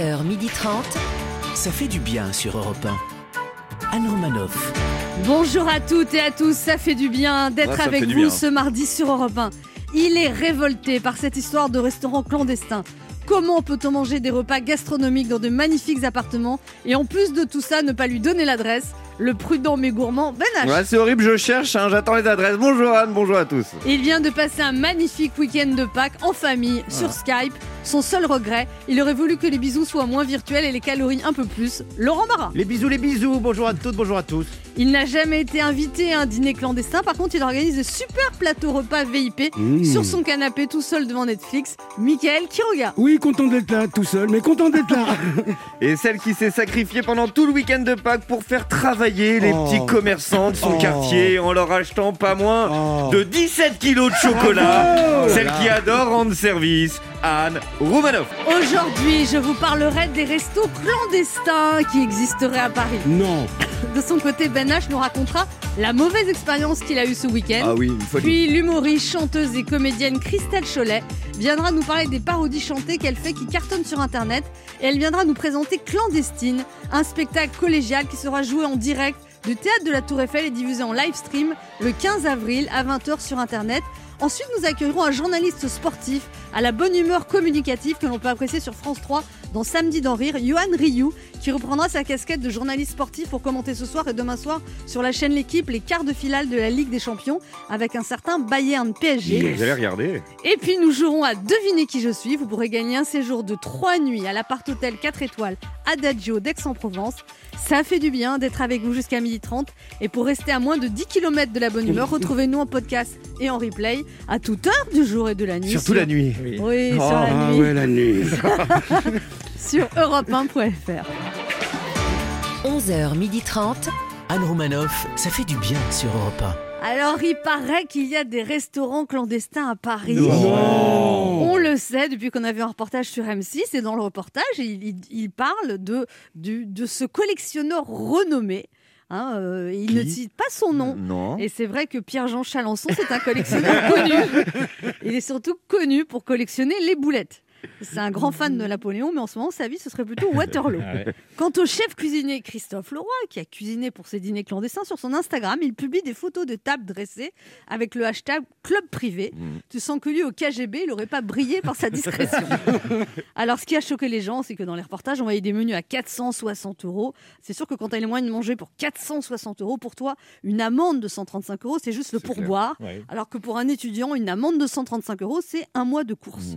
11h30. Ça fait du bien sur Europe 1. Anne Romanoff. Bonjour à toutes et à tous, ça fait du bien d'être Ouais, avec vous bien. ce mardi sur Europe 1. Il est révolté par cette histoire de restaurant clandestin. Comment peut-on manger des repas gastronomiques dans de magnifiques appartements? Et en plus de tout ça ne pas lui donner l'adresse? Le prudent mais gourmand Ben H. Ouais, c'est horrible, je cherche, hein, j'attends les adresses. Bonjour Anne, bonjour à tous. Il vient de passer un magnifique week-end de Pâques en famille Ah. sur Skype. Son seul regret, il aurait voulu que les bisous soient moins virtuels et les calories un peu plus. Laurent Barra. Les bisous, les bisous, bonjour à toutes, bonjour à tous. Il n'a jamais été invité à un dîner clandestin. Par contre, il organise de super plateaux repas VIP Mmh. sur son canapé tout seul devant Netflix. Michael Quiroga. Oui, content d'être là, tout seul, mais content d'être là. Et celle qui s'est sacrifiée pendant tout le week-end de Pâques pour faire travailler les Oh. petits commerçants de son Oh. quartier en leur achetant pas moins Oh. de 17 kilos de chocolat. Celle qui adore rendre service, Anne Roumanoff. Aujourd'hui, je vous parlerai des restos clandestins qui existeraient à Paris. Non. De son côté, Ben H nous racontera la mauvaise expérience qu'il a eue ce week-end. Ah oui, une folie. Puis l'humoriste, chanteuse et comédienne Christelle Cholet viendra nous parler des parodies chantées qu'elle fait qui cartonnent sur internet et elle viendra nous présenter Clandestine, un spectacle collégial qui sera joué en direct du théâtre de la Tour Eiffel et diffusé en live stream le 15 avril à 20h sur internet. Ensuite, nous accueillerons un journaliste sportif à la bonne humeur communicative que l'on peut apprécier sur France 3 dans Samedi d'en rire, Johan Rioux, qui reprendra sa casquette de journaliste sportif pour commenter ce soir et demain soir sur la chaîne L'équipe les quarts de finale de la Ligue des Champions avec un certain Bayern PSG. Vous allez regarder. Et puis nous jouerons à deviner qui je suis. Vous pourrez gagner un séjour de 3 nuits à l'appart hôtel 4 étoiles Adagio d'Aix-en-Provence. Ça fait du bien d'être avec vous jusqu'à 12h30. Et pour rester à moins de 10 km de la bonne humeur, retrouvez-nous en podcast et en replay à toute heure du jour et de la nuit. Surtout sur- la nuit. Oui, sur Oh, la Ah nuit. ouais, la nuit. Sur europe1.fr. 11h30. Anne Romanoff, ça fait du bien sur Europe Alors, il paraît qu'il y a des restaurants clandestins à Paris. Non. Sait depuis qu'on a vu un reportage sur M6 et dans le reportage, il, il- il parle de, de ce collectionneur renommé. Hein, euh, il ne cite pas son nom. Non. Et c'est vrai que Pierre-Jean Chalençon, c'est un collectionneur connu. Il est surtout connu pour collectionner les boulettes. C'est un grand fan de Napoléon, mais en ce moment, sa vie, ce serait plutôt Waterloo. Quant au chef cuisinier Christophe Leroy, qui a cuisiné pour ses dîners clandestins, sur son Instagram, il publie des photos de tables dressées avec le hashtag club privé. Tu sens que lui, au KGB, il n'aurait pas brillé par sa discrétion. Alors, ce qui a choqué les gens, c'est que dans les reportages, on voyait des menus à 460 euros. C'est sûr que quand tu as les moyens de manger pour 460 euros, pour toi, une amende de 135 euros, c'est juste le pourboire. Alors que pour un étudiant, une amende de 135 euros, c'est un mois de course.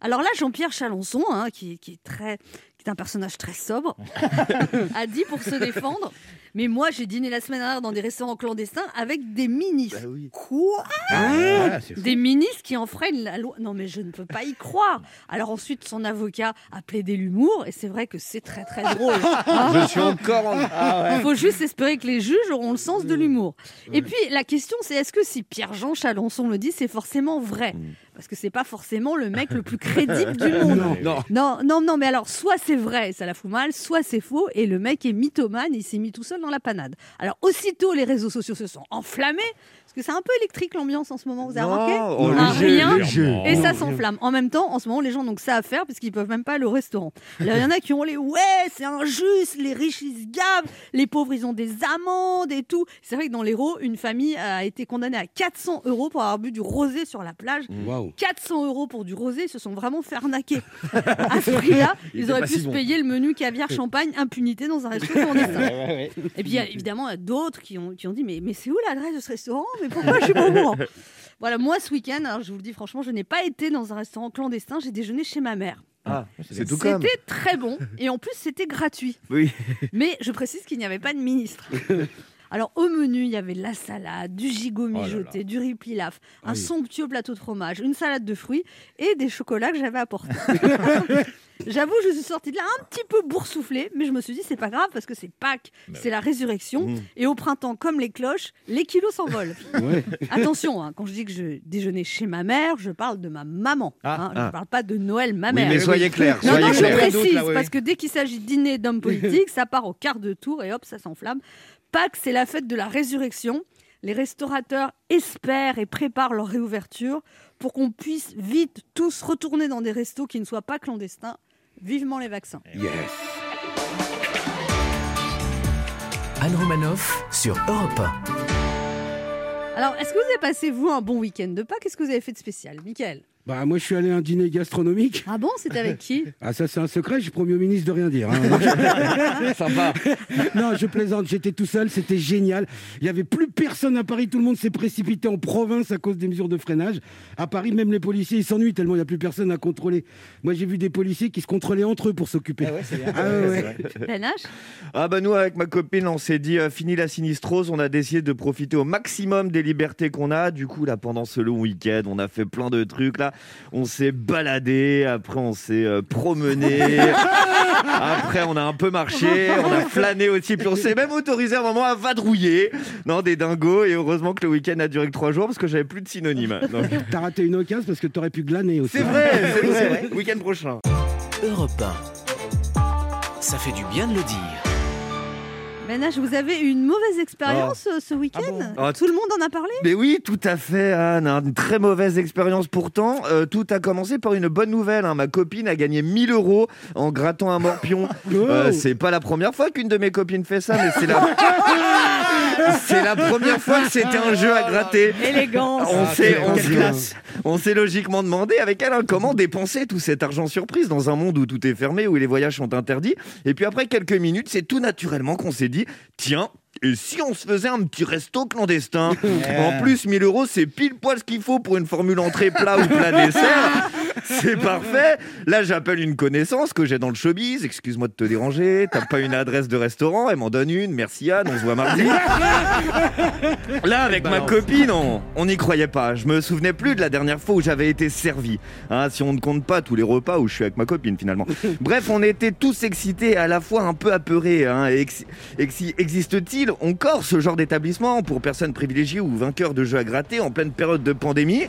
Alors là, Jean-Pierre Chalençon, hein, qui, qui est très, qui est un personnage très sobre, a dit pour se défendre. Mais moi, j'ai dîné la semaine dernière dans des restaurants clandestins avec des ministres. Bah oui. Quoi Ah, c'est fou. Des ministres qui enfreignent la loi. Non, mais je ne peux pas y croire. Alors ensuite, son avocat a plaidé l'humour, et c'est vrai que c'est très très drôle. Hein Je suis encore en... il faut juste espérer que les juges auront le sens de l'humour. Et puis la question c'est est-ce que si Pierre-Jean Chalençon le dit, c'est forcément vrai Parce que c'est pas forcément le mec le plus crédible du monde. Non. Non, non, non, mais alors soit c'est vrai, ça la fout mal, soit c'est faux et le mec est mythomane, il s'est mis tout seul dans la panade. Alors aussitôt les réseaux sociaux se sont enflammés parce que c'est un peu électrique l'ambiance en ce moment, vous avez remarqué léger, rien et ça s'enflamme. En même temps, en ce moment, les gens n'ont que ça à faire parce qu'ils peuvent même pas aller au restaurant. Alors, il y en a qui ont les ouais, c'est injuste, les riches ils se gavent, les pauvres ils ont des amendes et tout. C'est vrai que dans l'Hérault, une famille a été condamnée à 400 euros pour avoir bu du rosé sur la plage. Waouh. 400 euros pour du rosé, ils se sont vraiment fait arnaquer. À ce prix-là, Il ils auraient pu si se bon. payer le menu caviar champagne impunité dans un restaurant Et puis il y a évidemment d'autres qui ont, qui ont dit mais, mais c'est où l'adresse de ce restaurant? Mais pourquoi je suis pas au courant? Voilà, moi ce week-end, alors je vous le dis franchement, je n'ai pas été dans un restaurant clandestin, j'ai déjeuné chez ma mère. Ah, C'est tout comme. C'était très bon et en plus c'était gratuit. Oui. Mais je précise qu'il n'y avait pas de ministre. Alors au menu, il y avait de la salade, du gigot mijoté, du riz pilaf, un somptueux plateau de fromage, une salade de fruits et des chocolats que j'avais apportés. J'avoue, je suis sortie de là un petit peu boursouflée, mais je me suis dit c'est pas grave parce que c'est Pâques, c'est la résurrection et au printemps comme les cloches, les kilos s'envolent. Ouais. Attention, hein, quand je dis que je déjeunais chez ma mère, je parle de ma maman. Ah, hein, je ah. ne parle pas de Noël, ma Oui, mère. mais soyez clairs, Non, soyez non, je précise, D'autres, là, oui, parce que dès qu'il s'agit de dîner d'hommes politiques, ça part au quart de tour et hop, ça s'enflamme. Pâques, c'est la fête de la résurrection. Les restaurateurs espèrent et préparent leur réouverture pour qu'on puisse vite tous retourner dans des restos qui ne soient pas clandestins. Vivement les vaccins. Yes. Anne Romanoff sur Europe Alors, est-ce que vous avez passé, vous, un bon week-end de Pâques? Qu'est-ce que vous avez fait de spécial? Mickaël Bah, moi, je suis allé à un dîner gastronomique. Ah bon C'était avec qui? Ah, ça, c'est un secret, j'ai promis au ministre de rien dire. hein. Sympa. non, je plaisante, j'étais tout seul, c'était génial. Il n'y avait plus personne à Paris, tout le monde s'est précipité en province à cause des mesures de freinage. À Paris, même les policiers, ils s'ennuient tellement il n'y a plus personne à contrôler. Moi, j'ai vu des policiers qui se contrôlaient entre eux pour s'occuper. Ah ouais, ouais. Ben H Ah bah nous avec ma copine on s'est dit euh, fini la sinistrose, on a décidé de profiter au maximum des libertés qu'on a. Du coup là pendant ce long week-end on a fait plein de trucs là. On s'est baladé, après on s'est euh, promené, après on a un peu marché, on a flâné aussi, puis on s'est même autorisé un moment à vadrouiller. Non des dingos et heureusement que le week-end a duré que trois jours parce que j'avais plus de synonymes. Donc, T'as raté une occasion parce que t'aurais pu glaner aussi. C'est vrai, c'est vrai. Week-end prochain. Europe 1. Ça fait du bien de le dire. Ben H, vous avez eu une mauvaise expérience euh, ce week-end Ah, Tout le monde en a parlé Mais oui, tout à fait, Anne. hein. Une très mauvaise expérience pourtant. Euh, tout a commencé par une bonne nouvelle. hein. Ma copine a gagné 1000 euros en grattant un morpion. Euh, c'est pas la première fois qu'une de mes copines fait ça, mais c'est la... c'est la première fois que c'était un jeu à gratter. Élégance On s'est, on quelle s'est- classe. on s'est logiquement demandé avec elle hein, comment dépenser tout cet argent surprise dans un monde où tout est fermé, où les voyages sont interdits. Et puis après quelques minutes, c'est tout naturellement qu'on s'est dit, tiens, et si on se faisait un petit resto clandestin En plus, 1000 euros, c'est pile poil ce qu'il faut pour une formule entrée plat ou plat dessert. C'est parfait. Là, j'appelle une connaissance que j'ai dans le showbiz. Excuse-moi de te déranger. T'as pas une adresse de restaurant? Elle m'en donne une. Merci Anne, on se voit mardi. Là, avec ma copine, on n'y croyait pas. Je me souvenais plus de la dernière fois où j'avais été servi. Hein, si on ne compte pas tous les repas où je suis avec ma copine, finalement. Bref, on était tous excités et à la fois un peu apeurés. Hein. Et ex- exi- Encore ce genre d'établissement pour personnes privilégiées ou vainqueurs de jeux à gratter en pleine période de pandémie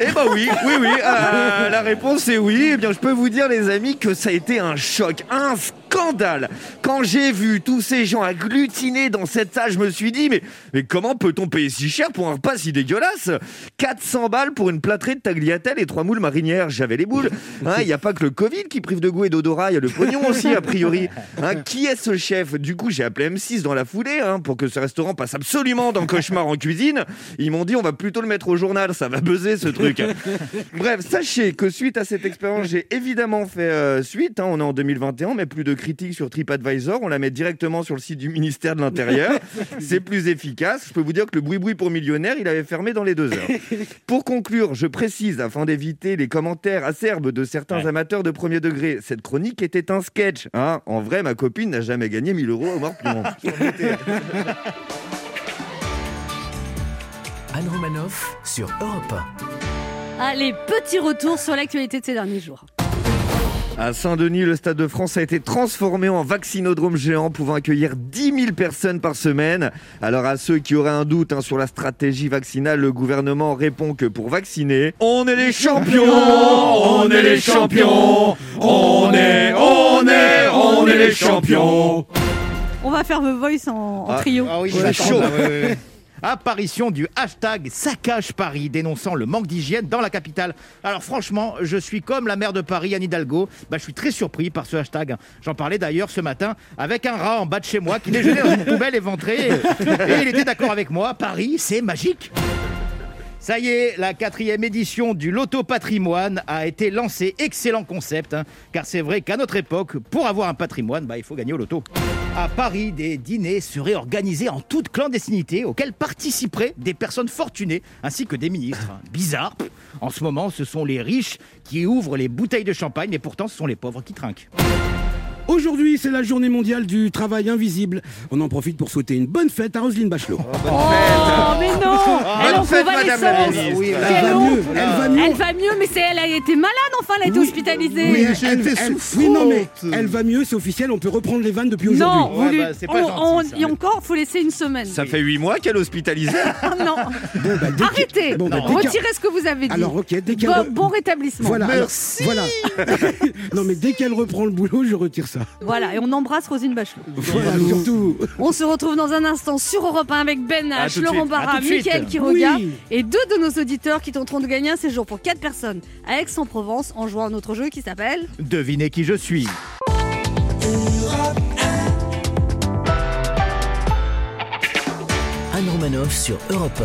eh bah oui, oui, oui. euh, la réponse est oui. Eh bien, je peux vous dire, les amis, que ça a été un choc, un scandale. Quand j'ai vu tous ces gens agglutinés dans cette salle, je me suis dit, mais, comment peut-on payer si cher pour un repas si dégueulasse? 400 balles pour une plâtrée de tagliatelle et trois moules marinières. J'avais les boules. Hein, Il n'y a pas que le Covid qui prive de goût et d'odorat, il y a le pognon aussi, a priori. Hein, qui est ce chef? Du coup, j'ai appelé M6 dans la foulée hein, pour que ce restaurant passe absolument dans Cauchemar en cuisine. Ils m'ont dit, on va plutôt le mettre au journal, ça va buzzer ce truc. Bref, sachez que suite à cette expérience, j'ai évidemment fait euh, suite. hein, on est en 2021, mais plus de critiques sur TripAdvisor. On la met directement sur le site du ministère de l'Intérieur. C'est plus efficace. Je peux vous dire que le bruit-bruit pour millionnaire, il avait fermé dans les deux heures. Pour conclure, je précise, afin d'éviter les commentaires acerbes de certains amateurs de premier degré, cette chronique était un sketch. hein. En vrai, ma copine n'a jamais gagné 1000 euros au morpion. Anne Romanoff sur Europe Allez, petit retour sur l'actualité de ces derniers jours. À Saint-Denis, le Stade de France a été transformé en vaccinodrome géant pouvant accueillir 10 000 personnes par semaine. Alors à ceux qui auraient un doute hein, sur la stratégie vaccinale, le gouvernement répond que pour vacciner, on est les champions, on est les champions, on est, on est, on est les champions. On va faire The Voice en, en Ah. trio. Ah oui, Ouais, chaud. Apparition du hashtag Saccage Paris dénonçant le manque d'hygiène dans la capitale. Alors franchement, je suis comme la maire de Paris, Anne Hidalgo. Bah, je suis très surpris par ce hashtag. J'en parlais d'ailleurs ce matin avec un rat en bas de chez moi qui déjeunait dans une poubelle éventrée. Et il était d'accord avec moi. Paris, c'est magique. Ça y est, la quatrième édition du Loto Patrimoine a été lancée. Excellent concept, hein, car c'est vrai qu'à notre époque, pour avoir un patrimoine, bah, il faut gagner au loto. À Paris, des dîners seraient organisés en toute clandestinité, auxquels participeraient des personnes fortunées ainsi que des ministres. hein. Bizarre. En ce moment, ce sont les riches qui ouvrent les bouteilles de champagne, mais pourtant, ce sont les pauvres qui trinquent. Aujourd'hui, c'est la journée mondiale du travail invisible. On en profite pour souhaiter une bonne fête à Roselyne Bachelot. Oh, mais non Elle en Bonne fête, Madame la convalescence. ministre. Oui, Elle va mieux, elle va mieux. Elle va mieux, mais c'est elle a été malade, enfin, elle a été Oui. hospitalisée. Oui, j'ai elle- été souffrante. oui, non, mais elle va mieux, c'est officiel, on peut reprendre les vannes depuis non, aujourd'hui. vous Ouais, lui- bah, c'est pas on- gentil, on- ça. et encore, faut laisser une semaine. Ça fait 8 mois qu'elle est hospitalisée. Ah non, Bon, bah, arrêtez. Bon, bah, Retirez ce que vous avez dit. Alors, ok, dès qu'elle bon, rétablissement. Voilà, alors, Merci. voilà. non, mais dès qu'elle reprend le boulot, je retire ça. Ça. Voilà, et on embrasse Rosine Bachelot. Voilà, surtout. On se retrouve dans un instant sur Europe 1 avec Ben H, Laurent Barra. Mickaël Quiroga Oui. et deux de nos auditeurs qui tenteront de gagner un séjour pour quatre personnes à Aix-en-Provence en jouant à notre jeu qui s'appelle Devinez qui je suis. Anne Romanoff sur Europe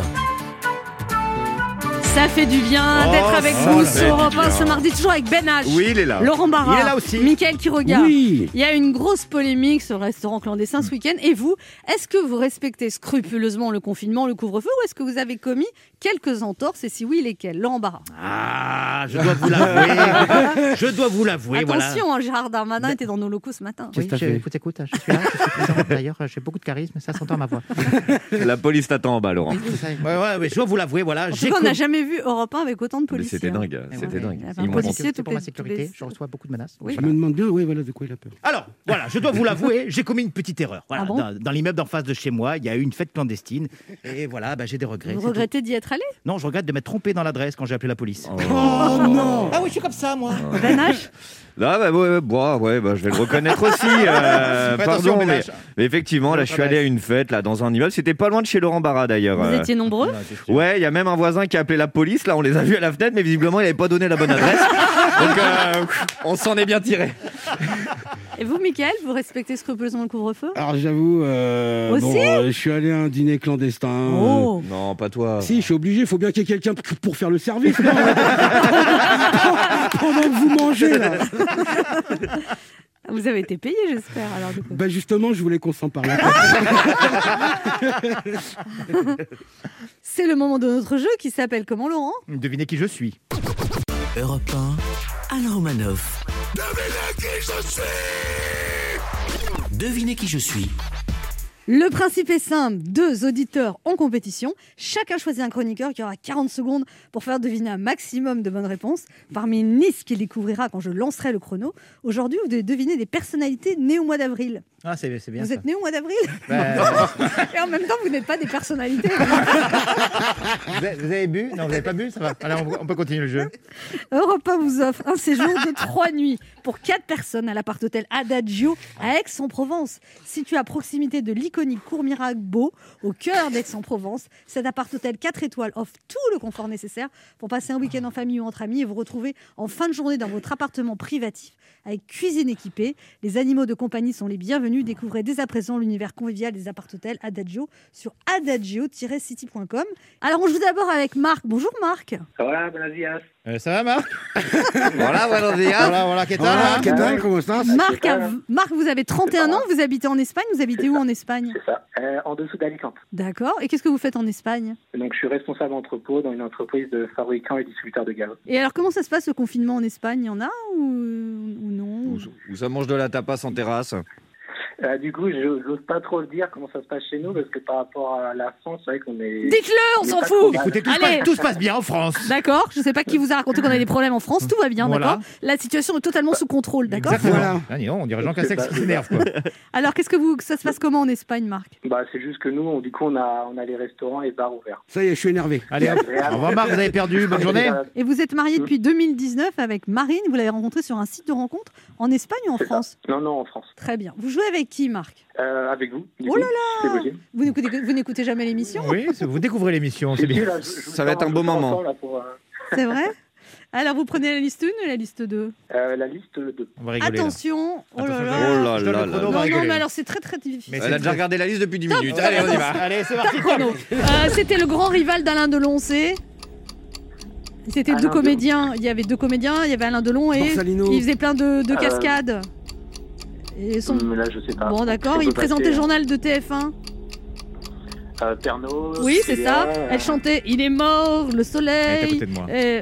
Ça fait du bien Oh, d'être avec ça vous fait sur du Europe 1 bien. ce mardi, toujours avec Ben H, Oui, il est là. Laurent Barra, Il est là aussi. Mickaël Quiroga. Oui. Il y a une grosse polémique sur le restaurant clandestin ce week-end. Et vous, est-ce que vous respectez scrupuleusement le confinement, le couvre-feu, ou est-ce que vous avez commis quelques entorses? Et si oui, lesquelles? Laurent Barra. Ah, je dois vous l'avouer. je dois vous l'avouer. voilà. Attention, hein, Gérard Darmanin était dans nos locaux ce matin. T'as je- écoute, écoute, je suis là, je suis présent. D'ailleurs, j'ai beaucoup de charisme, ça s'entend à ma voix. La police t'attend en bas, Laurent. Ouais, ouais, mais je dois vous l'avouer, voilà. En tout j'ai cas, on n'a jamais vu Europe 1 avec autant de Mais policiers. c'était hein. dingue, Eh c'était ouais, dingue. il y avait Ils m'ont policier menti. C'est pour ma sécurité, je reçois beaucoup de menaces. Oui. Je me demande bien, oui, voilà de quoi il a peur. Alors, voilà, je dois vous l'avouer, j'ai commis une petite erreur. Voilà, Ah bon dans dans l'immeuble d'en face de chez moi, il y a eu une fête clandestine. Et voilà, bah, j'ai des regrets. Vous regrettez d'y être allé? Non, je regrette de m'être trompé dans l'adresse quand j'ai appelé la police. Oh non Ah oui, je suis comme ça, moi. Ben H Là, bah, ouais, ouais, bah, ouais, bah, je vais le reconnaître aussi. euh, Fais attention, pardon, mais, ménage. mais effectivement, là, je suis allé à une fête là dans un immeuble. C'était pas loin de chez Laurent Barra d'ailleurs. Vous euh. étiez nombreux Ouais, il y a même un voisin qui a appelé la police. Là, on les a vus à la fenêtre, mais visiblement, il n'avait pas donné la bonne adresse. Donc, euh, on s'en est bien tiré. Et vous, Mickaël, vous respectez scrupuleusement le couvre-feu? Alors j'avoue, euh, Aussi? bon, euh, je suis allé à un dîner clandestin. euh, Oh Non, pas toi. Si, je suis obligé, il faut bien qu'il y ait quelqu'un pour- faire le service. non? Pendant que vous mangez, là. Vous avez été payé, j'espère, alors du coup. Bah justement, je voulais qu'on s'en parle. C'est le moment de notre jeu qui s'appelle comment, Laurent? Devinez qui je suis. Europe 1, Anne Romanoff. Devinez qui je suis. Le principe est simple, deux auditeurs en compétition, chacun choisit un chroniqueur qui aura 40 secondes pour faire deviner un maximum de bonnes réponses parmi une liste qu'il découvrira quand je lancerai le chrono. Aujourd'hui, vous devez deviner des personnalités nées au mois d'avril. Ah, c'est c'est bien Vous ça. êtes né au mois d'avril Bah, et en même temps, vous n'êtes pas des personnalités. vous, avez, vous avez bu? Non, vous n'avez pas bu? Ça va. Allez, on, on peut continuer le jeu. Europe 1 vous offre un séjour de trois nuits pour quatre personnes à l'appart-hôtel Adagio à Aix-en-Provence. Situé à proximité de l'iconique cour Mirabeau, au cœur d'Aix-en-Provence, cet appart-hôtel 4 étoiles offre tout le confort nécessaire pour passer un week-end en famille ou entre amis et vous retrouver en fin de journée dans votre appartement privatif avec cuisine équipée. Les animaux de compagnie sont les bienvenus. Découvrez dès à présent l'univers convivial des appart-hôtels Adagio sur adagio-city.com. Alors on joue d'abord avec Marc. Bonjour Marc. Hola, buenos días. Euh, ça va, Marc Voilà, voilà, déjà. Voilà, voilà, que qu'est-ce que comment ça Marc, grave. Marc, vous avez 31 ans, vous habitez en Espagne, vous habitez où en Espagne C'est ça. Euh, en dessous d'Alicante. D'accord. Et qu'est-ce que vous faites en Espagne Donc, je suis responsable entrepôt dans une entreprise de fabricants et distributeurs de gaz. Et alors, comment ça se passe le confinement en Espagne? Il y en a ou, ou non? Où ça mange de la tapas en terrasse. Euh, du coup, je n'ose pas trop le dire comment ça se passe chez nous parce que par rapport à la France, c'est vrai qu'on est. Dites-le, on s'en fout trop mal. Écoutez, tout, se Allez. passe, tout se passe bien en France. D'accord, je sais pas qui vous a raconté qu'on avait des problèmes en France, tout va bien, Voilà. d'accord? La situation est totalement sous contrôle, d'accord? Exactement. Voilà. Ah, on dirait Jean pas- qui s'énerve, quoi. Alors, qu'est-ce que vous, ça se passe comment en Espagne, Marc? Bah, c'est juste que nous, on- du coup, on a, on a les restaurants et bars ouverts. Ça y est, je suis énervé. Allez, hop. Au revoir, Marc, vous avez perdu. Bonne journée. Et vous êtes marié depuis 2019 avec Marine, vous l'avez rencontrée sur un site de rencontre en Espagne ou en ça. France? Non, non, en France. Très bien. Vous jouez avec qui, Marc Euh, avec vous. du Oh coup, là possible. Vous n'écoutez, vous n'écoutez jamais l'émission Oui, vous découvrez l'émission, c'est bien. là, je- je vous Ça va être un beau moment. là, euh, C'est vrai Alors, vous prenez la liste 1 ou la liste 2 euh, la liste 2. On va rigoler. là. Attention Oh là là Oh là là là Non, non, mais alors c'est très très difficile. Mais Elle a déjà regardé la liste depuis 10 minutes. Allez, on y va. Allez, c'est parti. C'était le grand rival d'Alain Delon, c'est C'était deux comédiens. Il y avait deux comédiens. Il y avait Alain Delon et Borsalino. il faisait plein de, de Euh, cascades. Et son... Là, je sais pas. Bon, d'accord. Il présentait le passer, journal de TF1. euh, Pernod. Oui, c'est ça. Elle chantait Il est mort, le Elle est à soleil. côté de moi. Euh,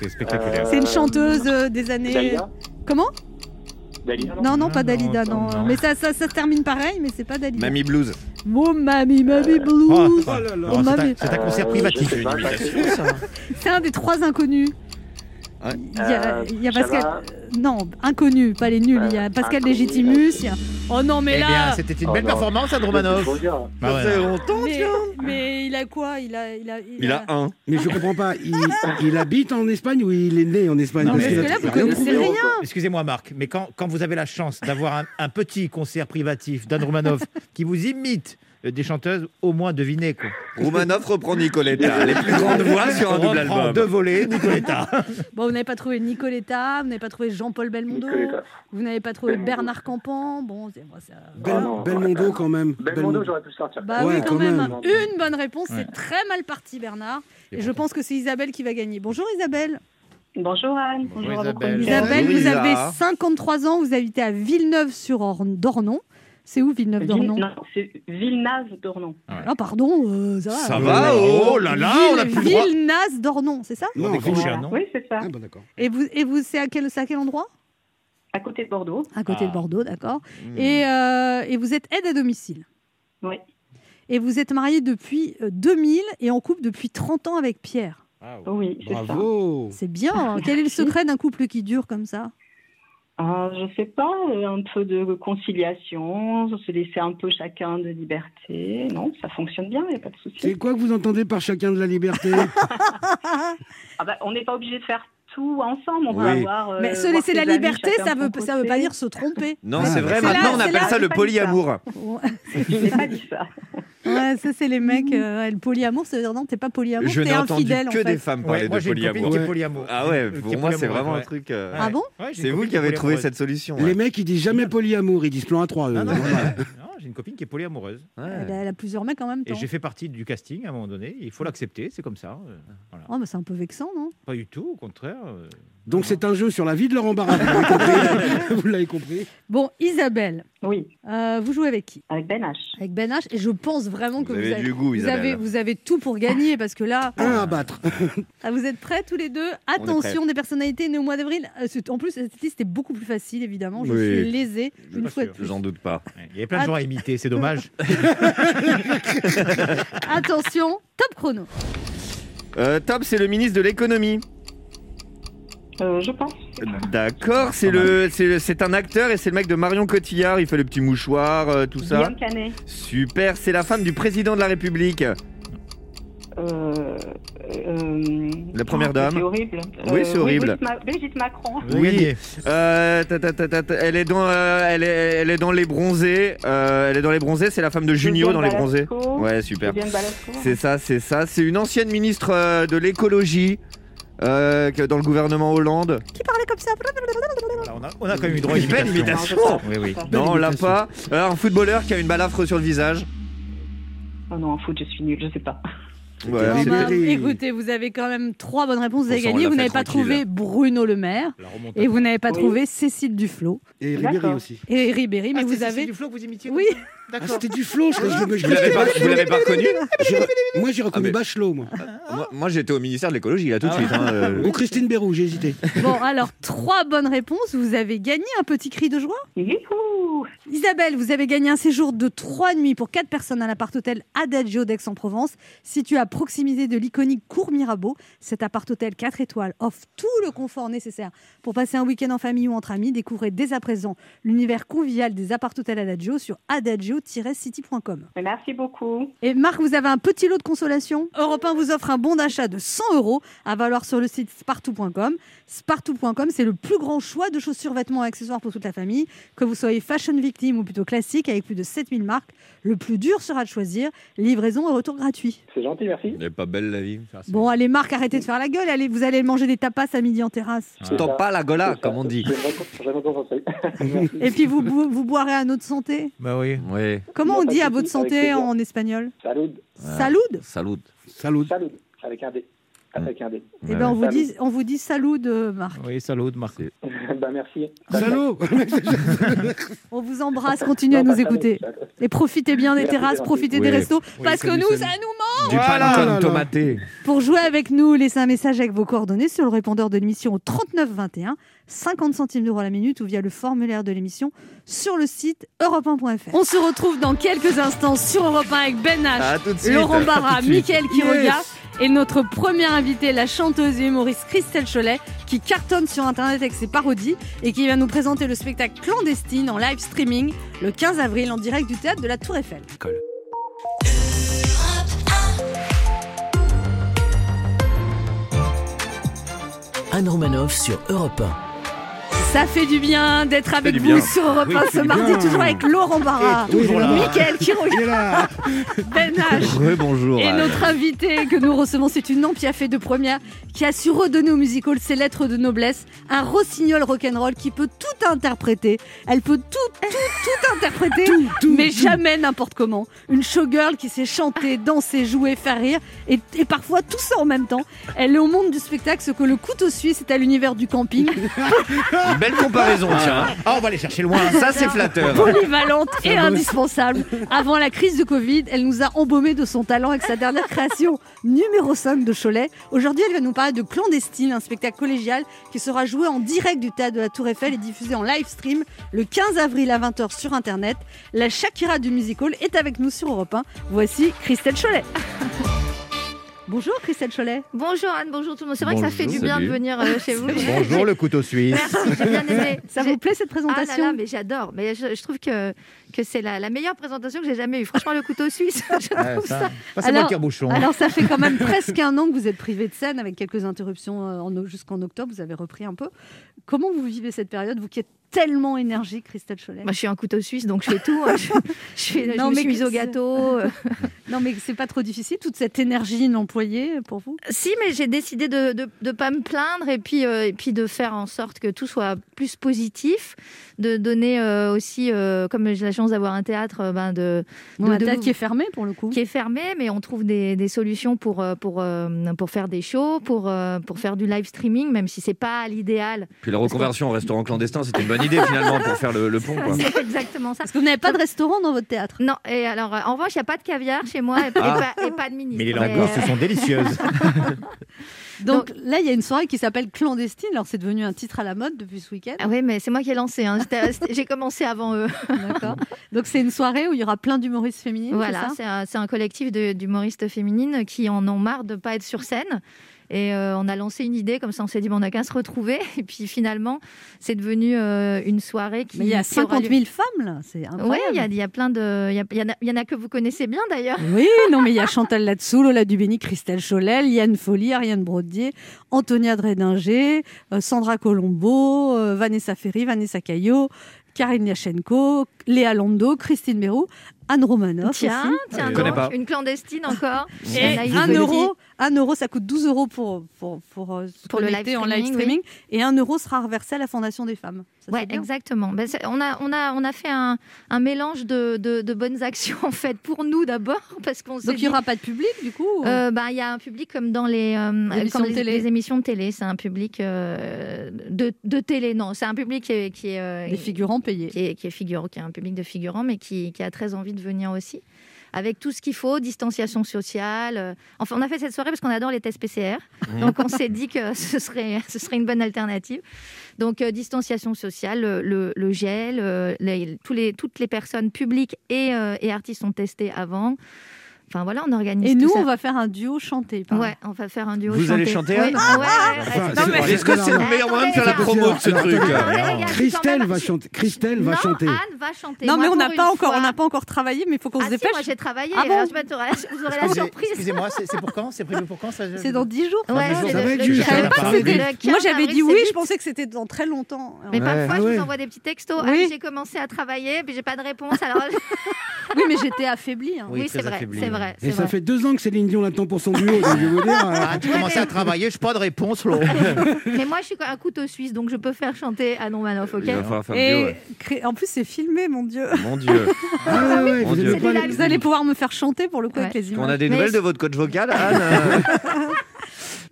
C'est spectaculaire. C'est une chanteuse euh, des années. Dalia Comment Dalia, non Non, non, pas non, Dalida, non. non. Mais ça, ça, ça se termine pareil, mais c'est pas Dalida. Mamie Blues. Oh, mamie, mamie Oh, blues. là là. Non, c'est un- un concert Euh, privatif. C'est un des trois inconnus. Il y a, Euh, il y a Pascal. euh, Non, inconnu, pas les nuls. Il y a Euh, Pascal inconnu, Légitimus. il y a- Oh non, mais Eh là. c'était une Oh belle performance, Anne Romanov. Faut dire. Bah ouais, Ça fait non. longtemps, Mais, tiens. mais il a quoi? Il a, il a, Il a un. Mais je comprends pas. Il, il habite en Espagne ou il est né en Espagne Non, Parce mais qu'il a- parce que là, il a vous rien connaissez trouvé. rien. Excusez-moi, Marc, mais quand, quand vous avez la chance d'avoir un, un petit concert privatif d'Anne Romanov qui vous imite euh, des chanteuses, au moins devinez quoi. Romanov reprend Nicoletta. Les plus grandes voix sur un On double reprend album. deux volets, Nicoletta. Bon, vous n'avez pas trouvé Nicoletta, vous n'avez pas trouvé Jean-Paul Belmondo, Nicoletta. vous n'avez pas trouvé Belmondo. Bernard Campan. Bon, c'est bon, ça- Bel- Oh non, Belmondo quand même. Belmondo, j'aurais pu sortir. Bah Ouais, oui, quand quand même. même. Une bonne réponse, Ouais. c'est très mal parti, Bernard. Et, je pense que c'est Isabelle qui va gagner. Bonjour Isabelle. Bonjour Anne, bonjour, Isabelle. Isabelle, vous avez 53 ans, vous habitez à Villeneuve-sur-Dornon. C'est où Ville- Villeneuve-d'Ornon Non, c'est Villeneuve-d'Ornon. Ah pardon, euh, ça va. Ça euh, va, Oh là là, on a plus le droit. Villeneuve-d'Ornon, c'est ça Non, non Oui, c'est ça. Ah, bah, d'accord. Et vous, et vous c'est à quel, c'est à quel endroit À côté de Bordeaux. À côté Ah. de Bordeaux, d'accord. Hmm. Et, euh, et vous êtes aide à domicile. Oui. Et vous êtes marié depuis euh, 2000 et en couple depuis 30 ans avec Pierre. Oui, c'est ça. Bravo. C'est bien. hein. Quel est le secret d'un couple qui dure comme ça Ah, je sais pas, euh, un peu de conciliation, se laisser un peu chacun de liberté. Non, ça fonctionne bien, il n'y a pas de C'est souci. quoi que vous entendez par chacun de la liberté? Ah bah, on n'est pas obligé de faire tout ensemble. On peut Oui. avoir. euh, Mais se laisser la liberté, ça veut, ça veut pas dire se tromper. Non, c'est vrai. c'est là- Maintenant, on c'est appelle là- ça le polyamour. Je n'ai pas dit ça. Ouais, ça, c'est les mecs. euh, ouais, le polyamour, ça veut dire non, t'es pas polyamour, Je t'es n'ai entendu infidèle. en que fait. des femmes parler Ouais, moi de une polyamour. qui est Ouais. polyamour. Ah ouais, Euh, pour moi, c'est vraiment un truc. euh, Ah bon une C'est vous qui avez trouvé cette solution. Les mecs, ils disent jamais polyamour, ils disent plan à trois. eux. Non, non, une copine qui est polyamoureuse. Ouais. Elle a, elle a plusieurs mecs en même Et j'ai fait partie du casting à un moment donné. Il faut l'accepter, c'est comme ça. euh, voilà. Oh, mais c'est un peu vexant, non? Pas du tout, au contraire. euh, Donc c'est un jeu sur la vie de Laurent Barra. Vous l'avez compris. Bon, Isabelle, Oui, euh, vous jouez avec qui? Avec Ben H. Avec Ben H. Et je pense vraiment que Vous vous, avez avez, du goût, vous, Isabelle. avez, vous avez tout pour gagner parce que là, Un à battre. ah, vous êtes prêts tous les deux? Attention, des personnalités nées au mois d'avril. En plus, cette liste est beaucoup plus facile, évidemment. Je Oui. suis lésée suis une fois. J'en doute pas. Il y avait plein de gens à imiter, c'est dommage. Attention, top chrono. Euh, Top, c'est le ministre de l'économie. Euh, je pense. D'accord, c'est le, c'est le- c'est un acteur et c'est le mec de Marion Cotillard. Il fait le petit mouchoir, euh, tout ça. Guillaume Canet. Super, c'est la femme du président de la République. Euh, euh, La première dame. C'est horrible. Oui, c'est horrible. Brigitte, Ma- Brigitte Macron. Oui. gagné. Euh, ta, ta, ta, ta, ta, elle est dans, euh, elle est, elle est dans les bronzés. Euh, elle est dans les bronzés. C'est la femme de Junio dans les bronzés. Balasco. Ouais, super. C'est ça, c'est ça. C'est une ancienne ministre euh, de l'écologie euh, dans le gouvernement Hollande. Qui parlait comme ça Voilà, on, a, on a quand même eu droit à une Belle imitation. imitation. Oui, oui. Belle Non, on l'a pas. Euh, un footballeur qui a une balafre sur le visage. Oh non, en foot, je suis nulle, je sais pas. Voilà. Bon, Ribéry. Écoutez, vous avez quand même trois bonnes réponses. Vous avez gagné. Vous n'avez pas trouvé Bruno Le Maire et vous n'avez pas Oui. trouvé Cécile Duflot Et Ribéry aussi. et Ribéry, mais Ah, vous c'était avez. Cécile Duflot que vous imitiez Oui. Ah, c'était du flow. Je, je, je- Vous l'avez pas, pas reconnu moi, j'ai reconnu Ah, mais- Bachelot, moi. Moi, moi, j'étais au ministère de l'écologie là tout de Ah suite. hein, euh. Ou Christine Bérou, j'ai hésité. Bon, alors trois bonnes réponses. Vous avez gagné un petit cri de joie. Youhou Isabelle, vous avez gagné un séjour de trois nuits pour quatre personnes à l'appart-hôtel Adagio d'Aix-en-Provence, situé à proximité de l'iconique Cour Mirabeau. Cet appart-hôtel 4 étoiles offre tout le confort nécessaire pour passer un week-end en famille ou entre amis. Découvrez dès à présent l'univers convivial des appart-hôtels Adagio sur adagio-city.com. Merci beaucoup. Et Marc, vous avez un petit lot de consolation. Europe 1 vous offre un bon d'achat de 100 euros à valoir sur le site spartou.com. Spartou.com, c'est le plus grand choix de chaussures, vêtements et accessoires pour toute la famille. Que vous soyez fashion victime ou plutôt classique, avec plus de 7000 marques, le plus dur sera de choisir. Livraison et retour gratuit. C'est gentil, merci. Elle est pas belle la vie. Bon, allez Marc, arrêtez de faire la gueule. Allez, vous allez manger des tapas à midi en terrasse. Stop pas la gola, comme on dit. Et puis vous, vous, vous boirez à notre santé? Bah oui. Ouais. Comment on dit à votre souci, avec santé en espagnol? Salut. Salud Salut. Salut. Salut. Avec un D. Avec un D. Eh ben, on, vous dit, on vous dit salud, euh, Marc. Oui, salut, Marc. bah, merci. Salut. On vous embrasse, continuez à nous écouter. salut. Et profitez bien des Merci, terrasses, profitez des restos, Oui, parce que salut, nous, salut. ça nous manque. Du Voilà. tomaté. Pour jouer avec nous, laissez un message avec vos coordonnées sur le répondeur de l'émission au 39 21, 50 centimes d'euros la minute ou via le formulaire de l'émission sur le site europe1.fr. On se retrouve dans quelques instants sur Europe 1 avec Ben H, de. Laurent Barra, de. Mickaël Quiroga Yes. Et notre première invitée, la chanteuse et humoriste Christelle Cholet, qui cartonne sur Internet avec ses parodies et qui va nous présenter le spectacle Clandestine en live streaming le 15 avril en direct du théâtre de la Tour Eiffel. Anne Romanoff sur Europe 1. Ça fait du bien d'être avec vous bien. sur Europe 1 Oui, ce mardi, bien. toujours avec Laurent Barra, toujours. Mickaël là. Ben H. bonjour. Et notre invité que nous recevons, c'est une fait de première, qui a su redonner au musical ses lettres de noblesse, un rossignol rock'n'roll qui peut tout interpréter. Elle peut tout, tout, tout interpréter, tout, mais tout. jamais n'importe comment. Une showgirl qui sait chanter, danser, jouer, faire rire, et, et parfois tout ça en même temps. Elle est au monde du spectacle ce que le couteau suisse est à l'univers du camping, Une belle comparaison, tiens. Ah, on va aller chercher loin. Ça, c'est flatteur. polyvalente et indispensable. Avant la crise de Covid, elle nous a embaumé de son talent avec sa dernière création numéro 5 de Cholet. Aujourd'hui, elle va nous parler de Clandestine, un spectacle collégial qui sera joué en direct du théâtre de la Tour Eiffel et diffusé en live stream le 15 avril à 20h sur Internet. La Shakira du musical est avec nous sur Europe 1. Voici Christelle Cholet. Bonjour Christelle Cholet. Bonjour Anne, bonjour tout le monde. C'est vrai que ça fait du bien salut. de venir euh, chez vous. Bonjour le couteau suisse. Merci, j'ai bien aimé. Ça vous plaît cette Ah là présentation là, mais j'adore. Mais je, je trouve que, que c'est la, la meilleure présentation que j'ai jamais eue. Franchement, le couteau suisse, je trouve ça, ça. Alors- tire-bouchon. Alors ça fait quand même presque un an que vous êtes privé de scène avec quelques interruptions euh, jusqu'en octobre. Vous avez repris un peu. Comment vous vivez cette période, vous qui êtes tellement énergique, Christelle Cholet Moi, je suis un couteau suisse, donc je fais tout. hein. Je, je fais, Non, je me mais suis mise au gâteau. euh. Non, mais c'est pas trop difficile toute cette énergie inemployée pour vous? Si, mais j'ai décidé de ne de, de pas me plaindre et puis, euh, et puis de faire en sorte que tout soit plus positif, de donner euh, aussi, euh, comme j'ai la chance d'avoir un théâtre, ben de, Bon, un de- théâtre qui est fermé pour le coup. qui est fermé, mais on trouve des, des solutions pour, pour, euh, pour faire des shows, pour, euh, pour faire du live streaming, même si c'est pas l'idéal. Puis la reconversion en restaurant clandestin, c'était une bonne idée finalement pour faire le, le pont. Quoi. C'est exactement ça. Parce que vous n'avez pas de restaurant dans votre théâtre. Non, et alors, euh, en revanche, il n'y a pas de caviar chez moi et, et Ah. pas, et pas de ministre. Mais les langoustes euh, sont délicieuses. Donc, là, il y a une soirée qui s'appelle Clandestine. Alors c'est devenu un titre à la mode depuis ce week-end. Ah oui, mais c'est moi qui ai lancé. hein. C'était- J'ai commencé avant eux. D'accord. Donc c'est une soirée où il y aura plein d'humoristes féminines. Voilà, c'est ça? c'est un, c'est un collectif de- d'humoristes féminines qui en ont marre de pas être sur scène. Et euh, on a lancé une idée, comme ça on s'est dit, bon, on n'a qu'à se retrouver. Et puis finalement, c'est devenu euh, une soirée qui. Mais il y a qui aura 50 lieu. 000 femmes là. C'est Oui, incroyable. il y a, y a plein de. Il y, en a- que vous connaissez bien d'ailleurs. Oui, non, mais il y a Chantal Latsou, Lola Dubény, Christelle Cholet, Liane Folly, Ariane Brodier, Antonia Drédinger, euh, Sandra Colombo, Vanessa Ferry, Vanessa Caillot, Karine Yachenko, Léa Lando, Christine Mérou, Anne Romanoff. Tiens, aussi. tiens donc, pas. une clandestine encore. Et un euro, un euro, ça coûte 12 euros pour, pour, pour, euh, se Pour le live en live streaming. Et un euro sera reversé à la Fondation des femmes. Ça, Ouais, exactement. Ben, on, a, on, a, on a fait un, un mélange de, de, de bonnes actions, en fait, pour nous d'abord, parce qu'on s'est Donc il n'y aura pas de public du coup Euh, ben, il y a un public comme dans les, euh, émissions comme de les, télé. les émissions de télé. C'est un public euh, de, de télé. Non, c'est un public qui est, qui est, euh, Des figurants payés. qui est, qui est figurant, qui est un public de figurants, mais qui, qui a très envie de venir aussi. Avec tout ce qu'il faut, distanciation sociale. euh. Enfin, on a fait cette soirée parce qu'on adore les tests PCR. Donc, on s'est dit que ce serait, ce serait une bonne alternative. Donc, euh, distanciation sociale, le, le- le gel, euh, les- tous les, toutes les personnes publiques et, euh, et artistes sont testées avant. Enfin, voilà, on organise Et tout nous, ça. on va faire un duo chanté. pardon. Ouais, on va faire un duo Vous chanté. allez chanter, Ouais, Anne ouais, ouais, ouais. Enfin, Non, c'est- mais- Est-ce que c'est le meilleur moyen de faire la promo de ce truc Non, mais quand Christelle va chanter. Christelle va chanter. Anne va chanter. Non, mais on n'a pas encore, on n'a pas encore travaillé, mais il faut qu'on Ah se dépêche. moi j'ai travaillé. Ah te- vous aurez la surprise. Excusez-moi, c'est pour quand? C'est prévu pour quand ça C'est dans 10 jours. Ouais, mais c'est ça le- va être le juste, 15 ça va pas avril, arriver. le 15 Moi, j'avais dit oui, je pensais que c'était dans très longtemps. Mais parfois, Ah je vous envoie des petits textos. Oui. Ah, j'ai commencé à travailler, puis j'ai pas de réponse. Alors, Oui, mais j'étais affaiblie. hein. Oui, oui, c'est vrai. Vrai. Et ça vrai. fait deux ans que Céline Dion l'attend pour son duo. donc je vais vous dire. euh, Ah, tu commences à travailler, je pas de réponse. Mais moi, je suis un couteau suisse, donc je peux faire chanter Anon Manoff, ok Il va falloir faire le duo, Et ouais. cré- en plus, c'est filmé, mon Dieu. Mon Dieu. Ah ouais, ouais, Mon vous Dieu. avez pas C'est les- des Vous allez pouvoir me faire chanter pour le coup Ouais. avec les On images. a des Mais- nouvelles de votre coach vocal, Anne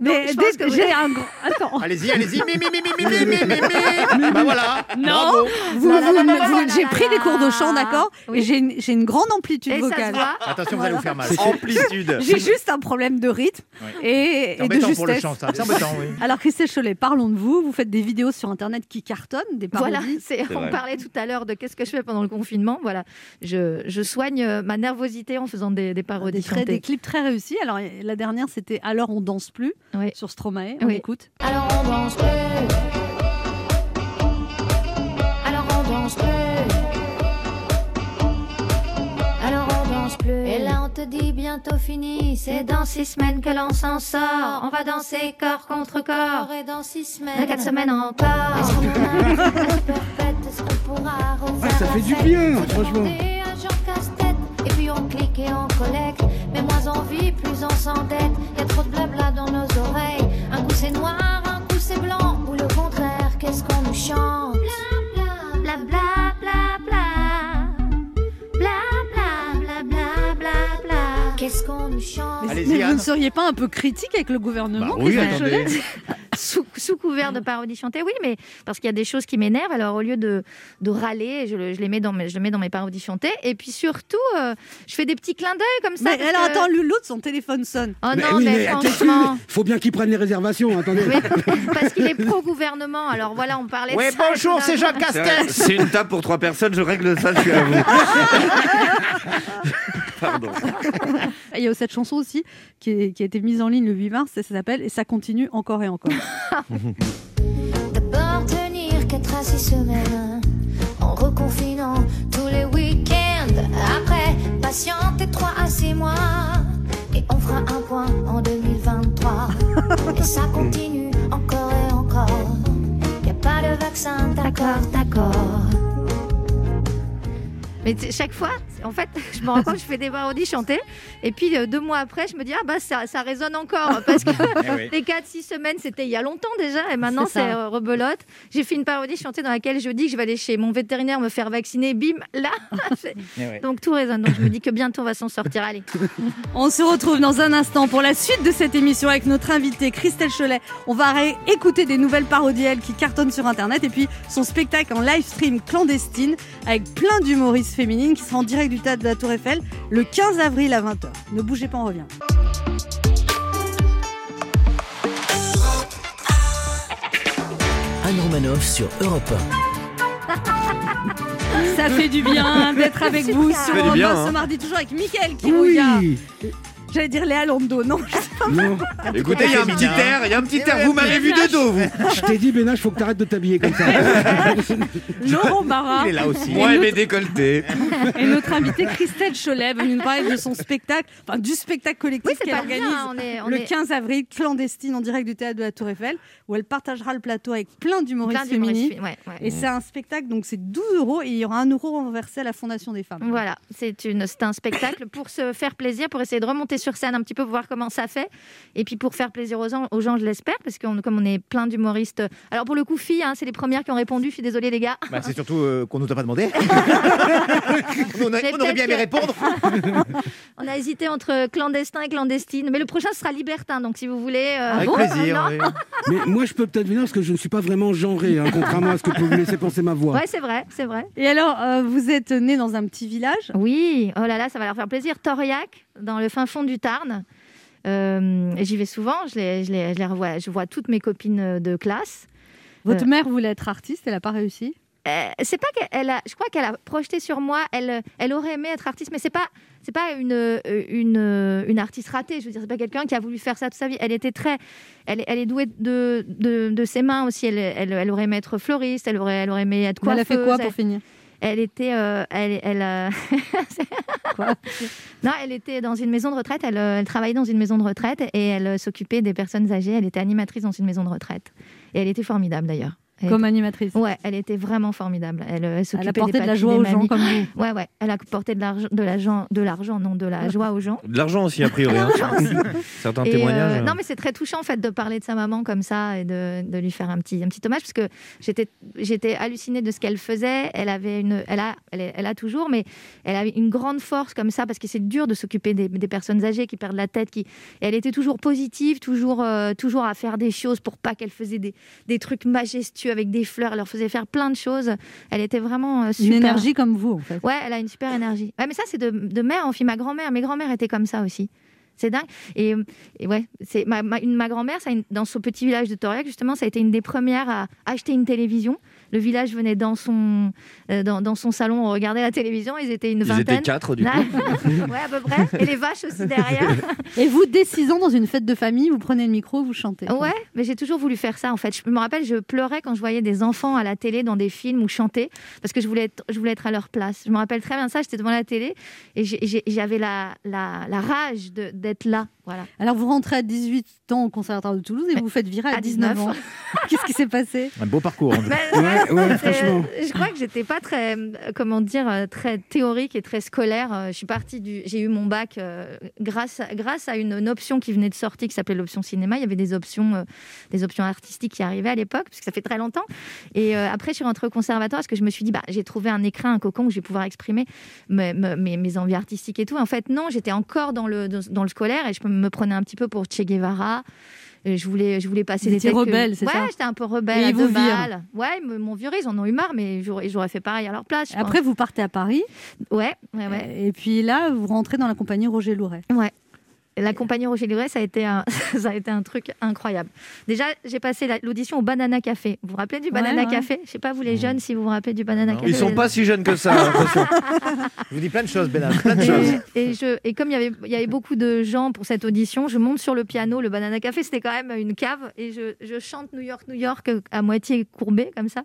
mais que j'ai un gros. Attends. Allez-y, allez-y. Bah voilà. Non. Vous, vous, vous, j'ai pris des cours de chant, d'accord oui. Et j'ai une, une, grande amplitude et vocale. Attention, voilà. vous allez vous faire mal. Amplitude. J'ai juste un problème de rythme oui. et, et de justesse. Pour le chant, ça. Oui. Alors, Christelle Cholet, parlons de vous. Vous faites des vidéos sur Internet qui cartonnent, des parodies. Voilà, on parlait tout à l'heure de qu'est-ce que je fais pendant le confinement. Voilà, je, je soigne euh, ma nervosité en faisant des, des parodies. Des, des clips très réussis. Alors, la dernière, c'était Alors on danse plus. Oui. sur Stromae. On Oui. écoute. Alors on danse plus. Alors on danse plus. Alors on danse plus. Et là on te dit bientôt fini. C'est dans six semaines que l'on s'en sort. On va danser corps contre corps. Et dans six semaines. Dans quatre semaines encore. Est-ce qu'on Est-ce pourra Ah, ça fait du bien, franchement. Et on collecte. Mais moins on vit, plus on s'endette. Y a trop de blabla dans nos oreilles. Un coup c'est noir, un coup c'est blanc. Ou le contraire, qu'est-ce qu'on nous chante? Bla bla bla bla. Bla bla bla bla bla bla. Qu'est-ce qu'on nous chante? Mais, vous ne seriez pas un peu critique avec le gouvernement? Bah oui, attendez. Couvert de parodie chantée, oui, mais parce qu'il y a des choses qui m'énervent. Alors au lieu de, de râler, je, le- je les mets dans mes, je le mets dans mes parodies chantées. Et puis surtout, euh, je fais des petits clins d'œil comme ça. Mais alors que- attends, l'autre, son téléphone sonne. Oh Mais non, oui, mais, mais franchement. faut bien qu'ils prennent les réservations. Attendez. Oui, parce qu'il est pro-gouvernement. Alors voilà, on parlait de ça. bonjour, c'est vrai, Castex. C'est une table pour trois personnes, je règle ça, je suis à vous. Pardon. Il y a cette chanson aussi qui, est- qui a été mise en ligne le 8 mars, ça s'appelle Et ça continue encore et encore. D'abord tenir 4 à 6 semaines en reconfinant tous les week-ends. Après, patienter 3 à 6 mois et on fera un point en 2023. Et ça continue encore et encore. Y a pas de vaccin, d'accord, d'accord. Mais tu sais, chaque fois, en fait, je me rends compte, je fais des parodies chantées. Et puis euh, deux mois après, je me dis, ah bah ça, ça résonne encore. Parce que Eh oui. les 4-6 semaines, c'était il y a longtemps déjà. Et maintenant, C'est euh, rebelote. J'ai fait une parodie chantée dans laquelle je dis que je vais aller chez mon vétérinaire me faire vacciner. Bim, là. Eh ouais. Donc tout résonne. Donc je me dis que bientôt on va s'en sortir. Allez. On se retrouve dans un instant pour la suite de cette émission avec notre invitée Christelle Cholet. On va écouter des nouvelles parodies elle, qui cartonnent sur Internet et puis son spectacle en live stream clandestine avec plein d'humoristes féminines qui sera en direct du théâtre de la Tour Eiffel le 15 avril à 20h. Ne bougez pas, on revient. Anne Romanoff sur Europe Ça fait du bien d'être avec vous sur Europe bien, 1 ce hein. mardi, toujours avec Mickaël qui. Oui. J'allais dire Léa Lando, non. Non. Écoutez, il y a un petit air, il y a un petit air. Vous m'avez vu de dos, vous. Je t'ai dit, Bénage, faut que t'arrêtes de t'habiller comme ça. Laurent Barra. Il est là aussi. Moi et mes décolletés. Et notre invitée Christelle Cholet venue nous parler de son spectacle, enfin du spectacle collectif Oui, qu'elle organise bien. On est, on le est 15 avril, clandestine en direct du théâtre de la Tour Eiffel, où elle partagera le plateau avec plein d'humoristes féminines. ouais, ouais. Et c'est un spectacle, donc c'est 12 euros et il y aura un euro renversé à la Fondation des femmes. Voilà, c'est une, c'est un spectacle pour se faire plaisir, pour essayer de remonter sur scène un petit peu, pour voir comment ça fait. Et puis pour faire plaisir aux gens, aux gens je l'espère, parce que comme on est plein d'humoristes. Alors pour le coup, filles, hein, c'est les premières qui ont répondu. Je suis désolée, les gars. Bah, c'est surtout euh, qu'on nous a pas demandé. on, a- on aurait bien aimé répondre. On a hésité entre clandestin et clandestine. Mais le prochain sera libertin, donc si vous voulez. euh, Avec bon, plaisir. non oui. Mais moi, je peux peut-être venir parce que je ne suis pas vraiment genré, hein, contrairement à ce que peut vous laisser penser ma voix. Ouais, c'est vrai, c'est vrai. Et alors, euh, vous êtes né dans un petit village? Oui, oh là là, ça va leur faire plaisir. Toriac, dans le fin fond du Tarn. Euh, J'y vais souvent, je, les, je, les, je les revois. Je vois toutes mes copines euh, de classe. Votre Euh. mère voulait être artiste, elle n'a pas réussi Euh, c'est pas qu'elle a, je crois qu'elle a projeté sur moi. Elle, elle aurait aimé être artiste, mais c'est pas, c'est pas une, une, une artiste ratée. Je veux dire, c'est pas quelqu'un qui a voulu faire ça toute sa vie. Elle était très, elle, elle est douée de, de, de ses mains aussi. Elle, elle, elle aurait aimé être fleuriste. Elle aurait, elle aurait aimé être Mais Elle coiffeuse. a fait quoi pour finir? Elle était, euh, elle, euh, non, elle était dans une maison de retraite. Elle, euh, travaillait dans une maison de retraite et elle s'occupait des personnes âgées. Elle était animatrice dans une maison de retraite. Et elle était formidable d'ailleurs. Elle Comme était- animatrice. Ouais, elle était vraiment formidable. Elle, euh, elle s'occupait apportait de la joie aux gens, comme vous. Ouais, ouais. Elle apportait de l'argent, de l'argent, de l'argent, non, de la joie aux gens. De l'argent aussi, a priori. hein. Certains Et, euh, témoignages. non, mais c'est très touchant en fait de parler de sa maman comme ça et de, de lui faire un petit, un petit hommage parce que j'étais, j'étais hallucinée de ce qu'elle faisait. Elle avait une, elle a, elle, est- elle a toujours, mais elle avait une grande force comme ça parce que c'est dur de s'occuper des, des personnes âgées qui perdent la tête. Qui, et elle était toujours positive, toujours, euh, toujours à faire des choses pour pas qu'elle faisait des, des trucs majestueux avec des fleurs. Elle leur faisait faire plein de choses. Elle était vraiment euh, Une super. énergie comme vous, en fait. Ouais, elle a une super énergie. Ouais, mais ça, c'est de, de mère en fille. Ma grand-mère, mes grand-mères étaient comme ça aussi. C'est dingue. Et, et ouais, c'est ma, ma, une- ma grand-mère, une- dans son petit village de Tauriac, justement, ça a été une des premières à acheter une télévision. Le village venait dans son, euh, dans, dans son salon regarder la télévision. Ils étaient une Ils vingtaine. étaient quatre, du coup. ouais, à peu près. Et les vaches aussi derrière. Et vous, dès 6 ans, dans une fête de famille, vous prenez le micro, vous chantez. Ouais, mais j'ai toujours voulu faire ça en fait. Je me rappelle, je pleurais quand je voyais des enfants à la télé dans des films ou chanter parce que je voulais être, je voulais être à leur place. Je me rappelle très bien ça, j'étais devant la télé et j'avais la, la, la rage de- d'être là. Voilà. Alors, vous rentrez à 18 ans au Conservatoire de Toulouse et vous vous faites virer à, à 19 ans. 19. Qu'est-ce qui s'est passé? Un beau parcours. Ouais, ouais, franchement. Je crois que j'étais pas très, euh, comment dire, euh, très théorique et très scolaire. Euh, Je suis partie du, j'ai eu mon bac euh, grâce, à, grâce à une, une option qui venait de sortir qui s'appelait l'option cinéma. Il y avait des options, euh, des options artistiques qui arrivaient à l'époque parce que ça fait très longtemps. Et euh, après, je suis rentrée au conservatoire parce que je me suis dit, bah, j'ai trouvé un écrin, un cocon où je vais pouvoir exprimer mes, mes- mes- mes envies artistiques et tout. En fait, non, j'étais encore dans le, dans, dans le scolaire et je me prenais un petit peu pour Che Guevara. Et je voulais, je voulais passer des têtes que- rebelle, c'est ouais, ça j'étais un peu rebelle. Et ils vous virent. Ouais, me- m'ont viré, ils en ont eu marre, mais j'aurais fait pareil à leur place. Après, vous partez à Paris. ouais, ouais, ouais. Et puis là, vous rentrez dans la compagnie Roger Louret. Ouais. La compagnie Roger Livret, ça a été un, ça a été un truc incroyable. Déjà, j'ai passé la- l'audition au Banana Café. Vous vous rappelez du Banana ouais. Café? Je sais pas vous les jeunes si vous vous rappelez du Banana Café. Ils sont pas si jeunes que ça, hein. Je vous dis plein de choses, Bénal, plein de choses. Et, et je, et comme il y, avait, il y avait beaucoup de gens pour cette audition, je monte sur le piano, le Banana Café, c'était quand même une cave, et je, je chante New York, New York à moitié courbé comme ça.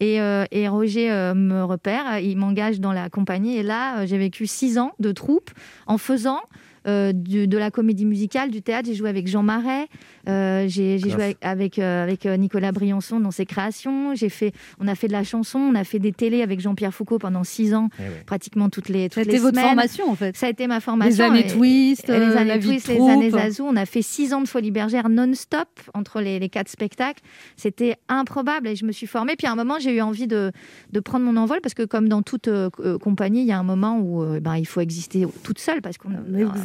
Et, euh, et Roger euh, me repère, il m'engage dans la compagnie, et là, euh, j'ai vécu six ans de troupe en faisant. Euh, de la comédie musicale, du théâtre. J'ai joué avec Jean Marais, euh, j'ai joué avec, avec, euh, avec, euh, Nicolas Briançon dans ses créations. J'ai fait, on a fait de la chanson, on a fait des télés avec Jean-Pierre Foucault pendant six ans, Eh ouais. pratiquement toutes les, toutes Ça a les été votre semaines. formation, en fait. Ça a été ma Les formation. années et- Twist, et euh, les la années vie de Twist, les années Zazou. On a fait six ans de folie bergère non-stop entre les, les quatre spectacles. C'était improbable et je me suis formée. Puis à un moment, j'ai eu envie de, de prendre mon envol parce que, comme dans toute euh, compagnie, il y a un moment où euh, ben, il faut exister toute seule parce qu'on.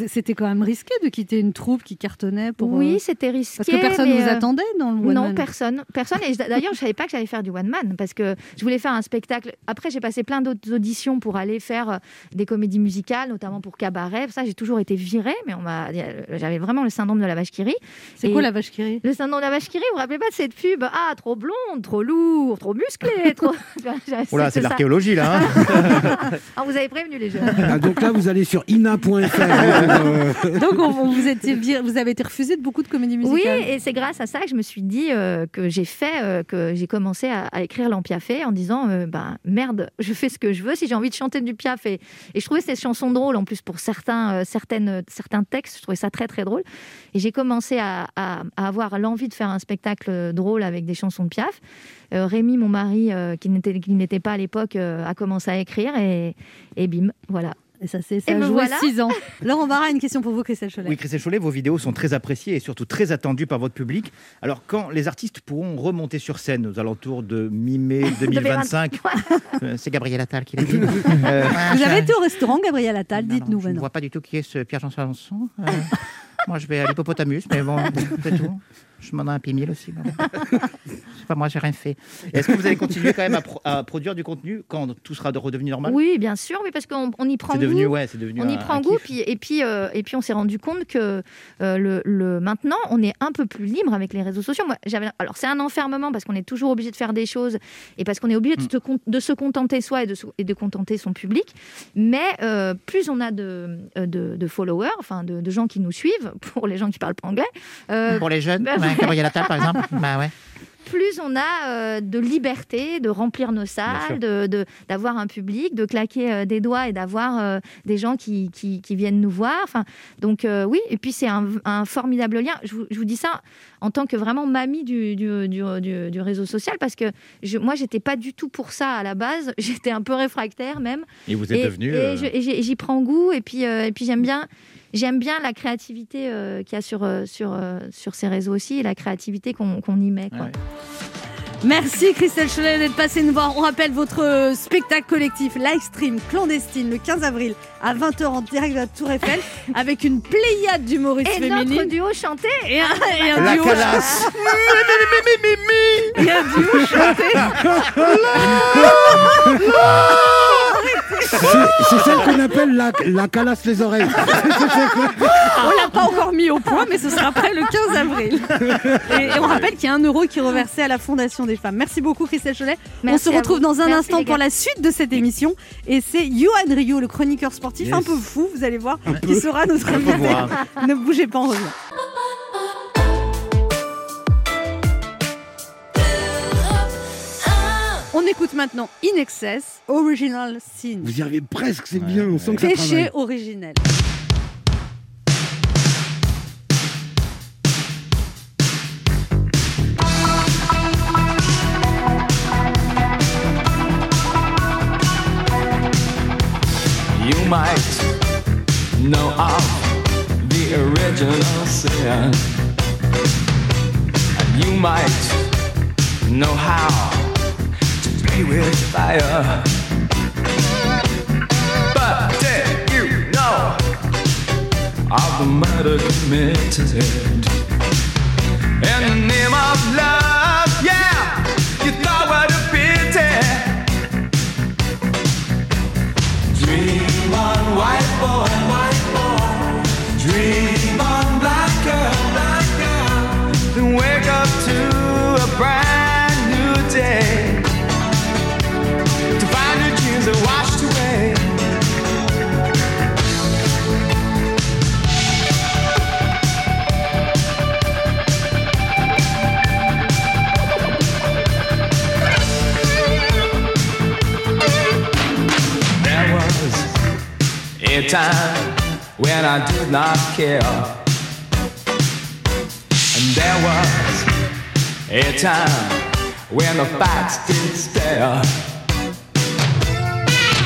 C'était quand même risqué de quitter une troupe qui cartonnait pour. oui, c'était risqué. Parce que personne mais, vous euh, attendait dans le one non, man. personne. Personne. Et je- d'ailleurs, je savais pas que j'allais faire du one man parce que je voulais faire un spectacle. Après, j'ai passé plein d'autres auditions pour aller faire euh, des comédies musicales, notamment pour cabaret. Ça, j'ai toujours été virée, mais on m'a. J'avais vraiment le syndrome de la vache qui rit. C'est Et- quoi la vache qui rit? Le syndrome de la vache qui rit, vous vous rappelez pas de cette pub? Ah, trop blonde, trop lourd, trop musclé, trop. Oh là, c'est de l'archéologie, là. hein. Ah, vous avez prévenu les jeunes. Ah, donc là, vous allez sur ina.fr. euh, Donc, on- on vous, étiez vous avez été refusé de beaucoup de comédies Oui, et c'est grâce à ça que je me suis dit euh, que j'ai fait, euh, que j'ai commencé à, à écrire l'Ampiafé en disant euh, ben, merde, je fais ce que je veux. Si j'ai envie de chanter du Piaf et, et je trouvais ces chansons drôles en plus pour certains, certaines, certains textes, je trouvais ça très très drôle. Et j'ai commencé à, à- à avoir l'envie de faire un spectacle drôle avec des chansons de Piaf. Rémi, mon mari, qui n'était pas à l'époque, a commencé à écrire et, et bim, voilà. Et ça, c'est ça joué voilà. 6 ans. Laurent Barra, une question pour vous, Christelle Cholet. Oui, Christelle Cholet, vos vidéos sont très appréciées et surtout très attendues par votre public. Alors, quand les artistes pourront remonter sur scène aux alentours de mi-mai 2025, euh, c'est Gabriel Attal qui l'a dit. Euh, Vous avez été au restaurant, Gabriel Attal, dites-nous Je ne vois pas du tout qui est ce Pierre-Jean Salançon. Euh, moi, je vais à l'hippopotamus, mais bon, c'est tout. Je m'en ai un P1000 aussi. pas moi, j'ai rien fait. Est-ce que vous allez continuer quand même à, pro- à produire du contenu quand tout sera de- redevenu normal? Oui, bien sûr, oui, parce qu'on on y prend C'est goût. devenu, ouais, c'est devenu on y prend goût, puis, et, puis, euh, et puis on s'est rendu compte que euh, le, le- maintenant, on est un peu plus libre avec les réseaux sociaux. Moi, alors, c'est un enfermement parce qu'on est toujours obligé de faire des choses et parce qu'on est obligé de, Mm. se, con- de se contenter soi et de, et de contenter son public. Mais euh, plus on a de, de, de followers, enfin de, de gens qui nous suivent, pour les gens qui parlent pas anglais, Pour les jeunes, bah, ouais. Gabriel Attal, par exemple. Bah ouais. plus on a euh, de liberté de remplir nos salles, de- de- d'avoir un public, de claquer euh, des doigts et d'avoir euh, des gens qui, qui- qui viennent nous voir. Enfin, donc euh, oui, et puis c'est un, un formidable lien. Je vous, je vous dis ça en tant que vraiment mamie du, du, du- du- du réseau social parce que je, moi, j'étais pas du tout pour ça à la base. J'étais un peu réfractaire même. Et vous êtes Et- devenu, et euh, j'y prends goût et puis, euh, et puis j'aime bien. J'aime bien la créativité euh, qu'il y a sur, euh, sur, euh, sur ces réseaux aussi et la créativité qu'on y met. Quoi. Merci Christelle Chenet d'être passée nous voir. On rappelle votre spectacle collectif live stream clandestine le 15 avril à 20h en direct de la Tour Eiffel avec une pléiade d'humoristes Et féminines. notre duo chanté Et un, et un La duo calasse. Et un duo chanté. C'est celle qu'on appelle la, la calasse les oreilles. On l'a pas encore mis au point, mais ce sera après le 15 avril. Et, et on rappelle qu'il y a un euro qui est reversé à la Fondation des femmes. Merci beaucoup Christelle Cholet. Merci on se retrouve dans un Merci, instant pour la suite de cette émission. Et c'est Johan Rio, le chroniqueur sportif, Yes. un peu fou, vous allez voir, Un qui peu. sera notre invité. ne bougez pas, on revient. On écoute maintenant In Excess, Original Sin. Vous y arrivez presque, c'est bien, on sent que ça Péché travaille. originel. You might know of the original sin. And you might know how play with fire. But did you know of the murder committed time when I did not care. And there was a time when the facts didn't stare.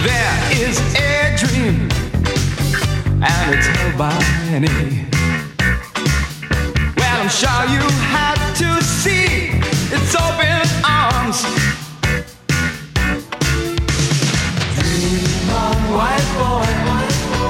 There is a dream, and it's held by many. Well, I'm sure you had to see its open arms. Dream on, white boy.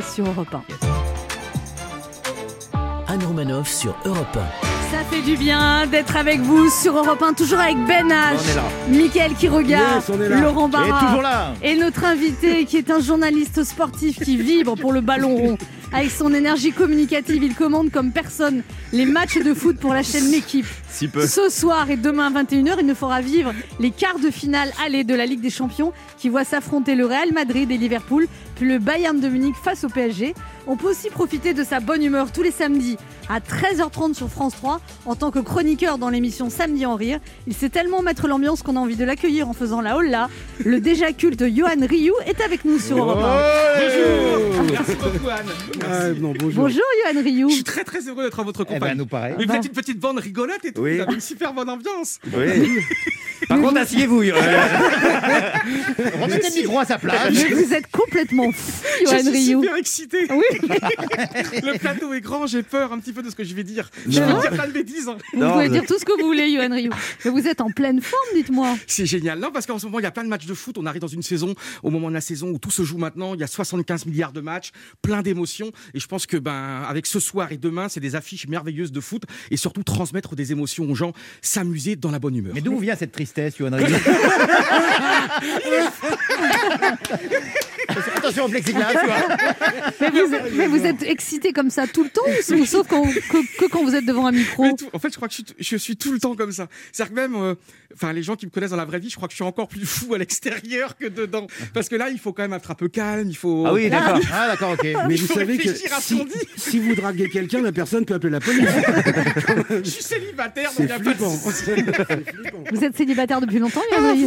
sur Europe 1. Anne Roumanoff sur Europe 1. Ça fait du bien d'être avec vous sur Europe 1, toujours avec Ben H, Mickaël qui yes, Laurent Barra et notre invité qui est un journaliste sportif qui vibre pour le ballon rond. Avec son énergie communicative, il commande comme personne les matchs de foot pour la chaîne L'équipe. Si peu. Ce soir et demain à 21h, il nous fera vivre les quarts de finale aller de la Ligue des Champions qui voit s'affronter le Real Madrid et Liverpool, puis le Bayern de Munich face au PSG. On peut aussi profiter de sa bonne humeur tous les samedis à 13h30 sur France 3 en tant que chroniqueur dans l'émission Samedi en rire. Il sait tellement mettre l'ambiance qu'on a envie de l'accueillir en faisant la holla. Le déjà culte Johan Ryu est avec nous sur Europe 1. Merci beaucoup, Anne. Ah, non, bonjour. Bonjour Johan Ryu. Je suis très très heureux d'être à votre Eh ben, compagnie. nous pareil. Vous une petite bande rigolote et tout. Oui. Vous avez une super bonne ambiance. Oui. Par contre, asseyez-vous. Remettez le micro à sa place. Mais vous êtes complètement fou, Je Johan suis Ryu. super excité. Oui, Le plateau est grand, j'ai peur un petit peu de ce que je vais dire. Je Non. vais dire plein de bêtises. hein. vous Non, pouvez dire tout ce que vous voulez, Johan Ryu. Mais vous êtes en pleine forme, dites-moi. C'est génial. Non, parce qu'en ce moment, il y a plein de matchs de foot. On arrive dans une saison, au moment de la saison où tout se joue maintenant. Il y a 75 milliards de matchs, plein d'émotions. Et je pense que, ben, avec ce soir et demain, c'est des affiches merveilleuses de foot et surtout transmettre des émotions aux gens, s'amuser dans la bonne humeur. Mais d'où vient cette tristesse, Yoann Ryu Attention au plexiglas, tu vois. Mais vous, êtes- mais vous êtes excité comme ça tout le temps ou sauf quand, que, que quand vous êtes devant un micro Mais tout- en fait, je crois que je suis, je suis tout le temps comme ça. C'est-à-dire que même, euh, enfin, les gens qui me connaissent dans la vraie vie, je crois que je suis encore plus fou à l'extérieur que dedans. Parce que là, il faut quand même être un peu calme. Il faut. Ah oui, d'accord. Ah d'accord, ok. Mais vous savez que si, vous draguez quelqu'un, la personne peut appeler la police. Je suis célibataire, donc C'est il n'y a pas de. Vous êtes célibataire depuis longtemps, Johan Ryu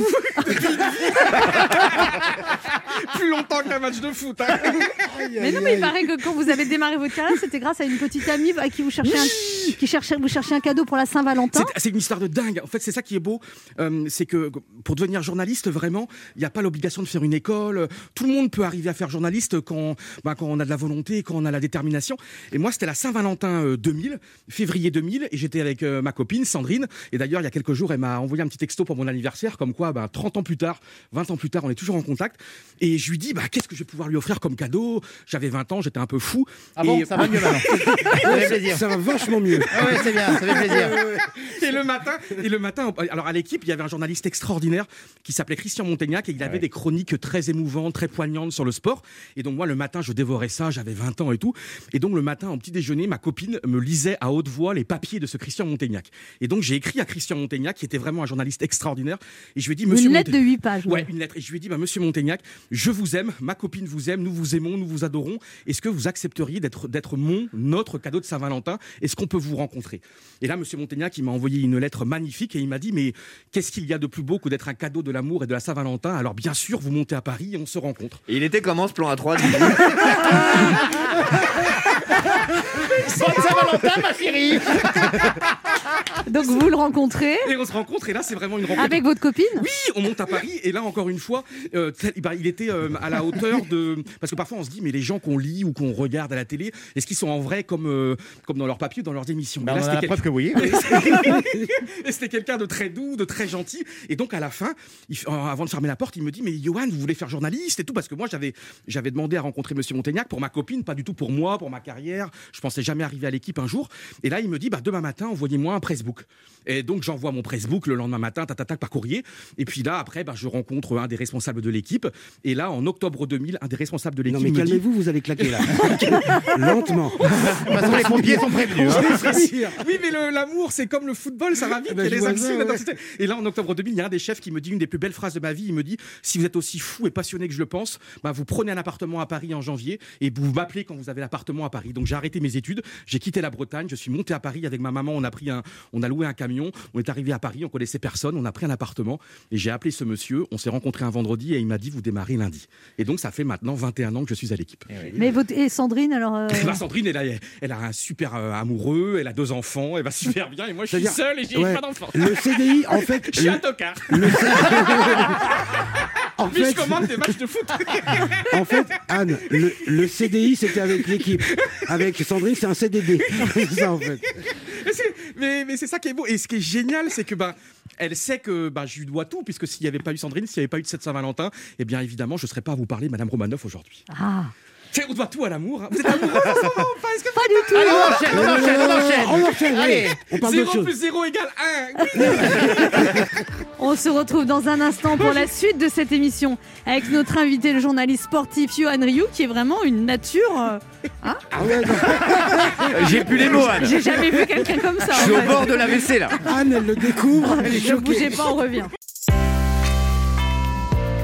plus longtemps qu'un match de foot. hein. Mais non, mais il paraît que quand vous avez démarré votre carrière, c'était grâce à une petite amie à qui vous cherchez un, qui cherchait, vous cherchez un cadeau pour la Saint-Valentin. C'est- C'est une histoire de dingue. En fait, c'est ça qui est beau. Euh, c'est que pour devenir journaliste, vraiment, il n'y a pas l'obligation de faire une école. Tout le monde peut arriver à faire journaliste quand, bah, quand on a de la volonté, quand on a la détermination. Et moi, c'était la Saint-Valentin euh, 2000, février 2000, et j'étais avec euh, ma copine Sandrine. Et d'ailleurs, il y a quelques jours, elle m'a envoyé un petit texto pour mon anniversaire, comme quoi, bah, 30 ans plus tard, 20 ans plus tard, on est toujours en contact. Et je lui dis, bah, qu'est-ce que je vais pouvoir lui offrir comme cadeau J'avais 20 ans, j'étais un peu fou. Ah bon, ça va mieux maintenant. Ça fait plaisir. Ça va vachement mieux. Ah ouais, c'est bien, ça fait plaisir. et le matin, et le matin, alors à l'équipe, il y avait un journaliste extraordinaire qui s'appelait Christian Montaignac et il avait des chroniques très émouvantes, très poignantes sur le sport. Et donc moi, le matin, je dévorais ça. J'avais 20 ans et tout. Et donc le matin, en petit déjeuner, ma copine me lisait à haute voix les papiers de ce Christian Montaignac. Et donc j'ai écrit à Christian Montaignac, qui était vraiment un journaliste extraordinaire. Et je lui ai dit, Monsieur Une lettre de Montaignac- 8 pages. Ouais, une lettre. Et je lui ai dit, bah, monsieur Montaignac, je vous aime, ma copine vous aime, nous vous aimons, nous vous adorons. Est-ce que vous accepteriez d'être, d'être mon, notre cadeau de Saint-Valentin? Est-ce qu'on peut vous rencontrer? Et là, monsieur Montaignac, il m'a envoyé une lettre magnifique et il m'a dit, mais qu'est-ce qu'il y a de plus beau que d'être un cadeau de l'amour et de la Saint-Valentin? Alors, bien sûr, vous montez à Paris et on se rencontre. Et il était comment ce plan à 3 Bonne Saint-Valentin, ma chérie Donc vous le rencontrez Et on se rencontre et là, c'est vraiment une rencontre. avec votre copine? Oui, on monte à Paris et là encore une fois, euh, bah, il était euh, à la hauteur de parce que parfois on se dit mais les gens qu'on lit ou qu'on regarde à la télé, est-ce qu'ils sont en vrai comme euh, comme dans leurs papiers, ou dans leurs émissions? Bah, on a la c'était preuve que oui. Et c'était quelqu'un de très doux, de très gentil. Et donc à la fin, il euh, avant de fermer la porte, il me dit mais Johan, vous voulez faire journaliste et tout? Parce que moi j'avais j'avais demandé à rencontrer Monsieur Montaignac pour ma copine, pas du tout pour moi, pour ma carrière. Je pensais jamais arriver à l'équipe un jour. Et là il me dit bah demain matin envoyez-moi un pressbook. Et donc j'envoie mon pressbook le lendemain matin, tatatac par courrier. Et puis là après bah, je rencontre un des responsables de l'équipe. Et là en octobre 2000, un des responsables de Non l'équipe mais me dit calmez-vous, vous allez claquer là. Lentement. Toute façon, les pompiers sont prévenus. hein. Oui, mais l'amour, c'est comme le football, ça va vite. Eh ben, il y a je les actions, ça, ouais. l'intensité. Et là, en octobre 2000, il y a un des chefs qui me dit une des plus belles phrases de ma vie. Il me dit Si vous êtes aussi fou et passionné que je le pense, bah, vous prenez un appartement à Paris en janvier et vous m'appelez quand vous avez l'appartement à Paris. Donc j'ai arrêté mes études, j'ai quitté la Bretagne, je suis monté à Paris avec ma maman. On a, pris un, on a loué un camion, on est arrivé à Paris, on connaissait personne, on a pris un appartement et j'ai appelé ce monsieur. On s'est rencontré un vendredi et il m'a dit Vous démarrez lundi. Et donc ça fait maintenant 21 ans que je suis à l'équipe. Mais votre... Et Sandrine, alors euh, Bah, Sandrine, elle a, elle a un super euh, amoureux, elle a deux enfants, elle va super bien, et moi je suis seul et j'ai Ouais. pas d'enfants. Le CDI, en fait, Je suis un tocard, le en fait, je commande des matchs de foot. en fait, Anne, le, le CDI, c'était avec l'équipe. Avec Sandrine, c'est un CDD. C'est ça, en fait. mais c'est- mais, mais c'est ça qui est beau. Et ce qui est génial, c'est que bah, elle sait que bah, je lui dois tout, puisque s'il n'y avait pas eu Sandrine, s'il n'y avait pas eu de cette Saint-Valentin, eh bien évidemment, je ne serais pas à vous parler, Madame Romanoff, aujourd'hui. Ah On doit tout à l'amour. hein. Vous êtes amoureux en ce moment ou pas que Pas du tout. Allez, on enchaîne, on enchaîne, on enchaîne. On enchaîne, Allez. On parle d'autre 0 chose. plus 0 égale 1. On se retrouve dans un instant pour la suite de cette émission avec notre invité, le journaliste sportif Johan Ryu, qui est vraiment une nature. euh, hein Ah ouais, non. J'ai plus les mots, Anne. J'ai jamais vu quelqu'un comme ça. Je en suis au fait. bord de la WC là. Anne, elle le découvre. Elle est Ne bougez pas, on revient.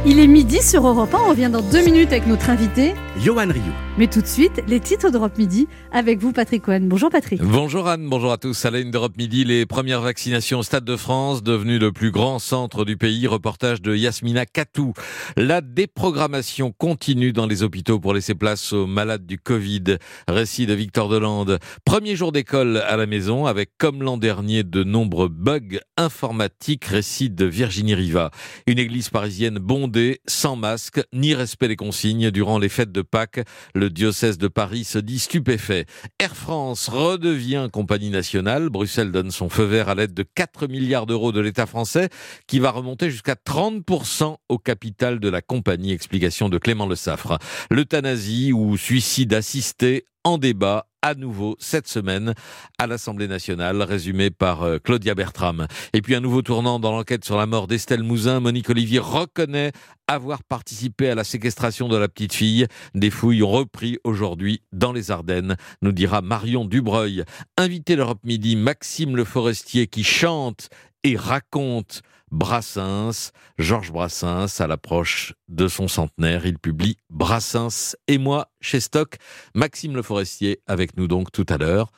Il est midi sur Europe 1, on revient dans deux minutes avec notre invité. Johan Ryu. Mais tout de suite, les titres d'Europe Midi avec vous, Patrick Cohen. Bonjour Patrick. Bonjour Anne, bonjour à tous. À la une d'Europe Midi, les premières vaccinations au Stade de France, devenu le plus grand centre du pays. Reportage de Yasmina Katou. La déprogrammation continue dans les hôpitaux pour laisser place aux malades du Covid. Récit de Victor Delande. Premier jour d'école à la maison avec, comme l'an dernier, de nombreux bugs informatiques. Récit de Virginie Riva. Une église parisienne bondée, sans masque, ni respect des consignes durant les fêtes de Pâques. Le diocèse de Paris se dit stupéfait. Air France redevient compagnie nationale. Bruxelles donne son feu vert à l'aide de 4 milliards d'euros de l'État français qui va remonter jusqu'à 30% au capital de la compagnie. Explication de Clément Le Saffre. L'euthanasie ou suicide assisté en débat à nouveau cette semaine à l'Assemblée nationale, résumé par euh, Claudia Bertram. Et puis un nouveau tournant dans l'enquête sur la mort d'Estelle Mouzin. Monique Olivier reconnaît avoir participé à la séquestration de la petite fille. Des fouilles ont repris aujourd'hui dans les Ardennes, nous dira Marion Dubreuil. Invité l'Europe Midi, Maxime Le Forestier qui chante et raconte Brassens, Georges Brassens, à l'approche de son centenaire. Il publie Brassens et moi chez Stock. Maxime Le Forestier avec nous donc tout à l'heure.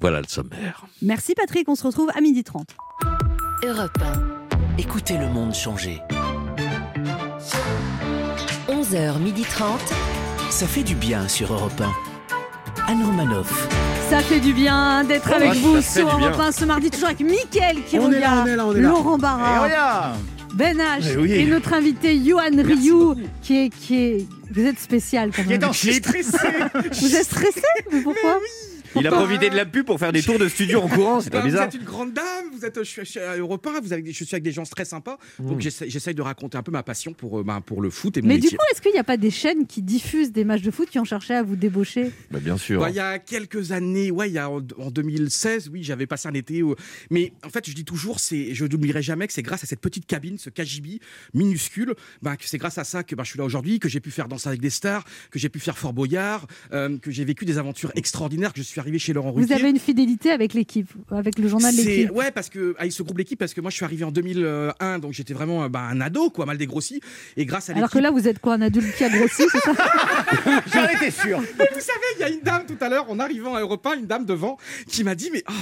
Voilà le sommaire. Merci Patrick, on se retrouve à midi 30. Europe 1. Écoutez le monde changer. 11h30. Ça fait du bien sur Europe 1. Anne Romanoff. Ça fait du bien d'être Oh, avec vous sur. Europe 1 ce mardi, toujours avec Mickaël qui On est là, on est là, on est là. Laurent Barra. Ben H Eh oui. et notre invité Johan Ryu qui est, qui est... Vous êtes spécial quand Qui est même. en. Vous êtes stressé Mais pourquoi Il a profité de la pub pour faire des tours de studio en courant, c'est pas vous bizarre. êtes une grande dame, vous êtes, je suis, à Europe 1, vous avez, je suis avec des gens très sympas, donc j'essaie j'essaye de raconter un peu ma passion pour, euh, bah, pour le foot et mon Mais du coup, est-ce qu'il n'y a pas des chaînes qui diffusent des matchs de foot qui ont cherché à vous débaucher? Bah, bien sûr. Bah, il y a quelques années, ouais, il y a en, en 2016, oui, j'avais passé un été. où- mais en fait, je dis toujours, je n'oublierai jamais que c'est grâce à cette petite cabine, ce KGB minuscule, bah, que c'est grâce à ça que bah, je suis là aujourd'hui, que j'ai pu faire Danser avec des stars, que j'ai pu faire Fort Boyard, euh, que j'ai vécu des aventures extraordinaires, que je suis arrivé chez Laurent Vous Ruquier. avez une fidélité avec l'équipe, avec le journal l'équipe. Ouais, parce que avec ce groupe l'équipe, parce que moi je suis arrivé en 2001, donc j'étais vraiment euh, bah, un ado, quoi, mal dégrossi. Et grâce à Alors que là, vous êtes quoi, un adulte qui a grossi, c'est ça J'en étais sûr. Mais vous savez, il y a une dame tout à l'heure, en arrivant à Europa, une dame devant, qui m'a dit Mais ah,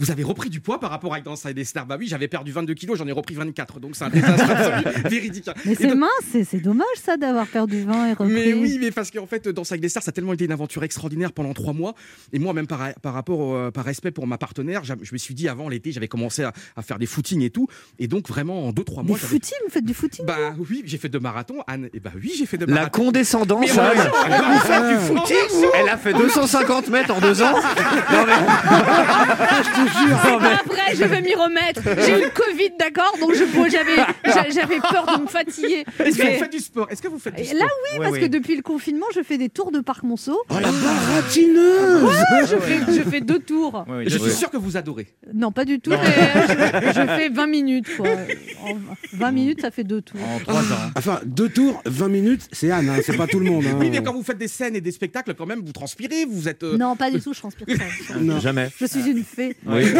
vous avez repris du poids par rapport à Danse avec des stars Bah oui, j'avais perdu 22 kilos, j'en ai repris 24, donc c'est un désastre absolu, véridique. Mais Et c'est donc- mince, c'est c'est dommage ça d'avoir perdu 20 et repris. Mais oui, mais parce qu'en fait, Danse avec des stars, ça a tellement été une aventure extraordinaire pendant trois mois. Et moi, même par, par rapport, au- euh, par respect pour ma partenaire, je me suis dit avant l'été, j'avais commencé à, à faire des footings et tout. Et donc, vraiment, en deux, trois Des mois. j'avais- footings, vous faites du footing Bah oui, j'ai fait deux marathons, Anne. Et bah oui, j'ai fait deux La marathons. condescendance, Mais Anne. ouais, Vous faites du ouais. footing Elle a fait 250 mètres en deux ans. Non, mais- C'est pas vrai, je vais m'y remettre. J'ai eu le Covid, d'accord Donc je j'avais j'a- j'avais peur de me fatiguer. Est-ce que vous faites du sport? Est-ce que vous faites du Et sport? Là oui, parce que depuis le confinement, je fais des tours de Parc Monceau. Oh la baratineuse Je, fais, je fais deux tours. Je suis sûr que vous adorez. Non, pas du tout, mais je, je fais 20 minutes. Quoi. En 20 minutes, ça fait deux tours. En trois ans. Enfin, deux tours, 20 minutes, c'est Anne, hein, c'est pas tout le monde. hein. Oui, mais quand vous faites des scènes et des spectacles, quand même, vous transpirez, vous êtes. euh, Non, pas du tout, je transpire pas. Non. Jamais. Je suis une fée. Oui.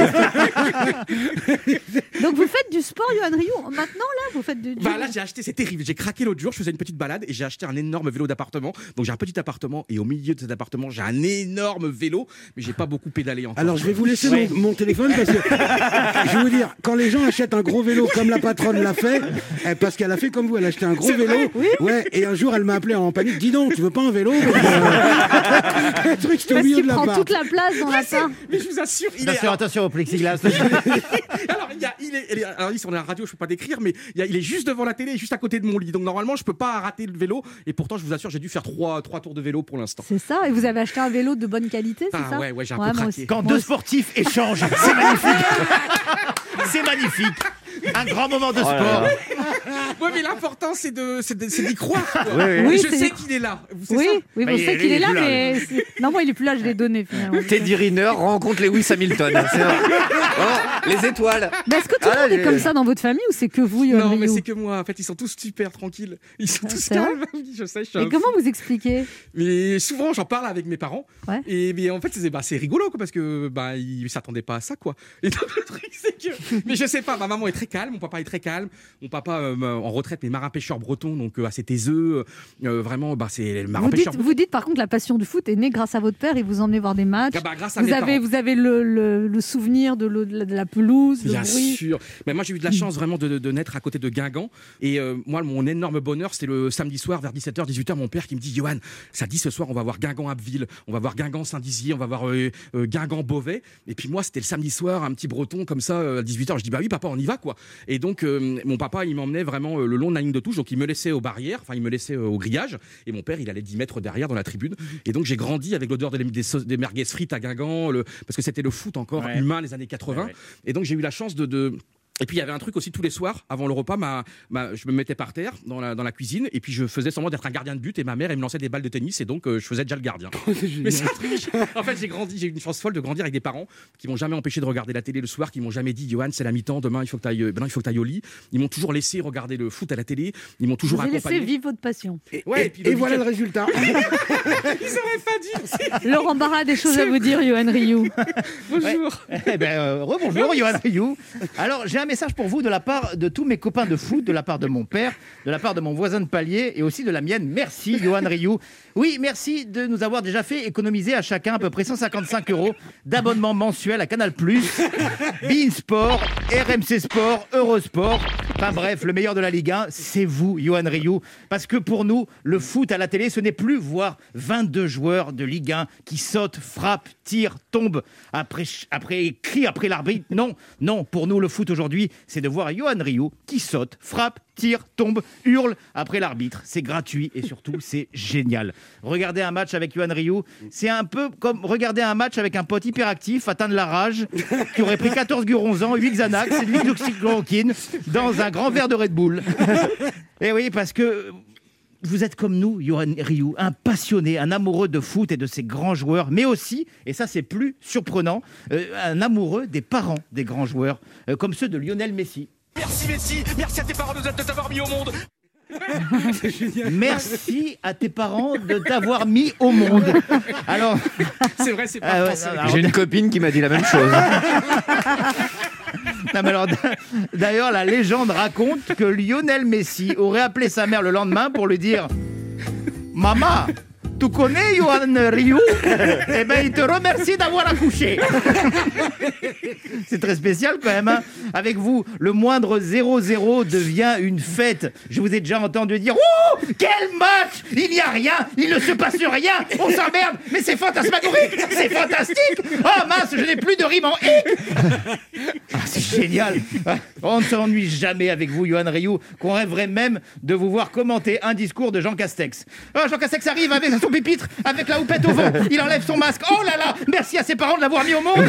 Donc vous faites du sport, Yohan Ryu Maintenant, là, vous faites du... du- Bah là, j'ai acheté, c'est terrible. J'ai craqué l'autre jour, je faisais une petite balade et j'ai acheté un énorme vélo d'appartement. Donc j'ai un petit appartement et au milieu de cet appartement, j'ai un énorme vélo, mais j'ai pas beaucoup pédalé encore. Alors je vais vous laisser mon, mon téléphone parce que je vais vous dire, quand les gens achètent un gros vélo comme la patronne l'a fait, eh, parce qu'elle a fait comme vous, elle a acheté un gros vélo, ouais, et un jour elle m'a appelé en panique, dis donc, tu veux pas un vélo? Que, Le truc, Parce qu'il de la prend part. toute la place dans la part. Mais je vous assure, il est. Attention, attention au plexiglas. Alors, il, y a, il, est, il est- alors, ici, on est à la radio, je peux pas décrire, mais il, y a- il est juste devant la télé, juste à côté de mon lit. Donc, normalement, je peux pas rater le vélo. Et pourtant, je vous assure, j'ai dû faire trois, trois tours de vélo pour l'instant. C'est ça, et vous avez acheté un vélo de bonne qualité, c'est Ah ça ouais, ouais, j'ai un peu craqué. Quand Moi deux aussi. sportifs échangent, c'est magnifique. C'est magnifique. Un grand moment de Oh sport. Ouais, mais l'important, c'est de, c'est de- c'est d'y croire. quoi. Oui, oui. Oui, je c'est- sais qu'il est là. C'est Oui, ça oui, Bah, on sait qu'il il est est là, plus là, mais. c'est- Non, moi, il est plus là, je l'ai donné finalement. Teddy Riner rencontre Lewis Hamilton. C'est vrai. Oh, les étoiles. Mais est-ce que tout le Ah, monde est comme ça dans votre famille ou c'est que vous, Yoann Non, mais Rioux c'est que moi. En fait, ils sont tous super tranquilles. Ils sont tous c'est vrai calmes. Oui, je sais. Je suis Et un comment vous expliquez Mais souvent, j'en parle avec mes parents. Ouais. Et mais en fait, c'est bah, c'est rigolo quoi, parce que bah ils s'attendaient pas à ça quoi. Et donc le truc c'est que, mais je sais pas, ma maman est très calme, mon papa est très calme, mon papa euh, en retraite, mais marin pêcheur breton, donc euh, assez taiseux, euh, vraiment, bah c'est le marin vous dites, pêcheur. vous dites par contre la passion du foot est née grâce à votre père et vous emmenez voir des matchs. Ah bah, grâce à vous mes avez, parents. vous avez le, le- le souvenir de, la- pelouse, le Bien bruit. sûr. Mais moi, j'ai eu de la chance vraiment de, de- de naître à côté de Guingamp. Et euh, moi, mon énorme bonheur, c'était le samedi soir vers 17h, 18h, mon père qui me dit Johan, ça dit ce soir, on va voir Guingamp-Abbeville, on va voir Guingamp-Saint-Dizier, on va voir euh, euh, Guingamp-Beauvais. Et puis moi, c'était le samedi soir, un petit breton comme ça, euh, à 18h. Je dis Bah oui, papa, on y va, quoi. Et donc, euh, mon papa, il m'emmenait vraiment euh, le long de la ligne de touche. Donc, il me laissait aux barrières, enfin, il me laissait euh, au grillage. Et mon père, il allait 10 mètres derrière dans la tribune. Et donc, j'ai grandi avec l'odeur des, des, sauces- des merguez frites à Guingamp, le- parce que c'était le foot encore Ouais. humain les années 80. Et donc, j'ai eu la chance de- de et puis il y avait un truc aussi tous les soirs avant le repas, ma, ma- je me mettais par terre dans la, dans la cuisine et puis je faisais semblant d'être un gardien de but et ma mère elle me lançait des balles de tennis et donc euh, je faisais déjà le gardien. Mais c'est un truc- En fait j'ai grandi, j'ai eu une chance folle de grandir avec des parents qui m'ont jamais empêché de regarder la télé le soir, qui m'ont jamais dit Johan c'est la mi-temps, demain il faut que tu ailles, il faut que t'ailles au lit. Ils m'ont toujours laissé regarder le foot à la télé, ils m'ont toujours vous avez laissé accompagné. vivre votre passion. Ouais, et, puis et voilà le résultat. Ils auraient pas dû. Laurent Barra a des choses à vous dire, Yoann Rioux. Bonjour. Eh ben, euh, rebonjour, Johan Rioux. Alors, j'ai un message pour vous de la part de tous mes copains de foot, de la part de mon père, de la part de mon voisin de palier et aussi de la mienne. Merci, Johan Rioux. Oui, merci de nous avoir déjà fait économiser à chacun à peu près 155 euros d'abonnement mensuel à Canal+, Bein Sport, RMC Sport, Eurosport. Enfin bref, le meilleur de la Ligue 1, c'est vous, Johan Rioux. Parce que pour nous, le foot à la télé, ce n'est plus voir 22 joueurs de Ligue 1 qui sautent, frappent, tirent, tombent, après, après crient après l'arbitre. Non, non, pour nous, le foot aujourd'hui, c'est de voir Johan Rioux qui saute, frappe, tire, tombe, hurle après l'arbitre. C'est gratuit et surtout, c'est génial. Regarder un match avec Johan Rioux, c'est un peu comme regarder un match avec un pote hyperactif, atteint de la rage, qui aurait pris 14 guronzans, 8 Xanax et de l'hydroxychloroquine dans un grand verre de Red Bull. Et oui, parce que vous êtes comme nous, Johan Rioux, un passionné, un amoureux de foot et de ses grands joueurs, mais aussi, et ça c'est plus surprenant, euh, un amoureux des parents des grands joueurs, euh, comme ceux de Lionel Messi. Merci Messi, merci à tes parents de t'avoir mis au monde. Merci à tes parents de t'avoir mis au monde. Alors, C'est vrai, c'est pas alors, J'ai une copine qui m'a dit la même chose. Alors, d'ailleurs, la légende raconte que Lionel Messi aurait appelé sa mère le lendemain pour lui dire Maman, tu connais Johan Rioux Eh ben, il te remercie d'avoir accouché. C'est très spécial quand même. hein. Avec vous, le moindre 0-0 devient une fête. Je vous ai déjà entendu dire Oh, quel match Il n'y a rien, il ne se passe rien, on s'emmerde, mais c'est fantasmagorique, c'est fantastique. Oh mince, je n'ai plus de rime en hic. Ah, c'est génial. Ah, On ne s'ennuie jamais avec vous, Johan Rioux, qu'on rêverait même de vous voir commenter un discours de Jean Castex. Ah, Jean Castex arrive avec son pupitre, avec la houppette au vent. Il enlève son masque. Oh là là, merci à ses parents de l'avoir mis au monde.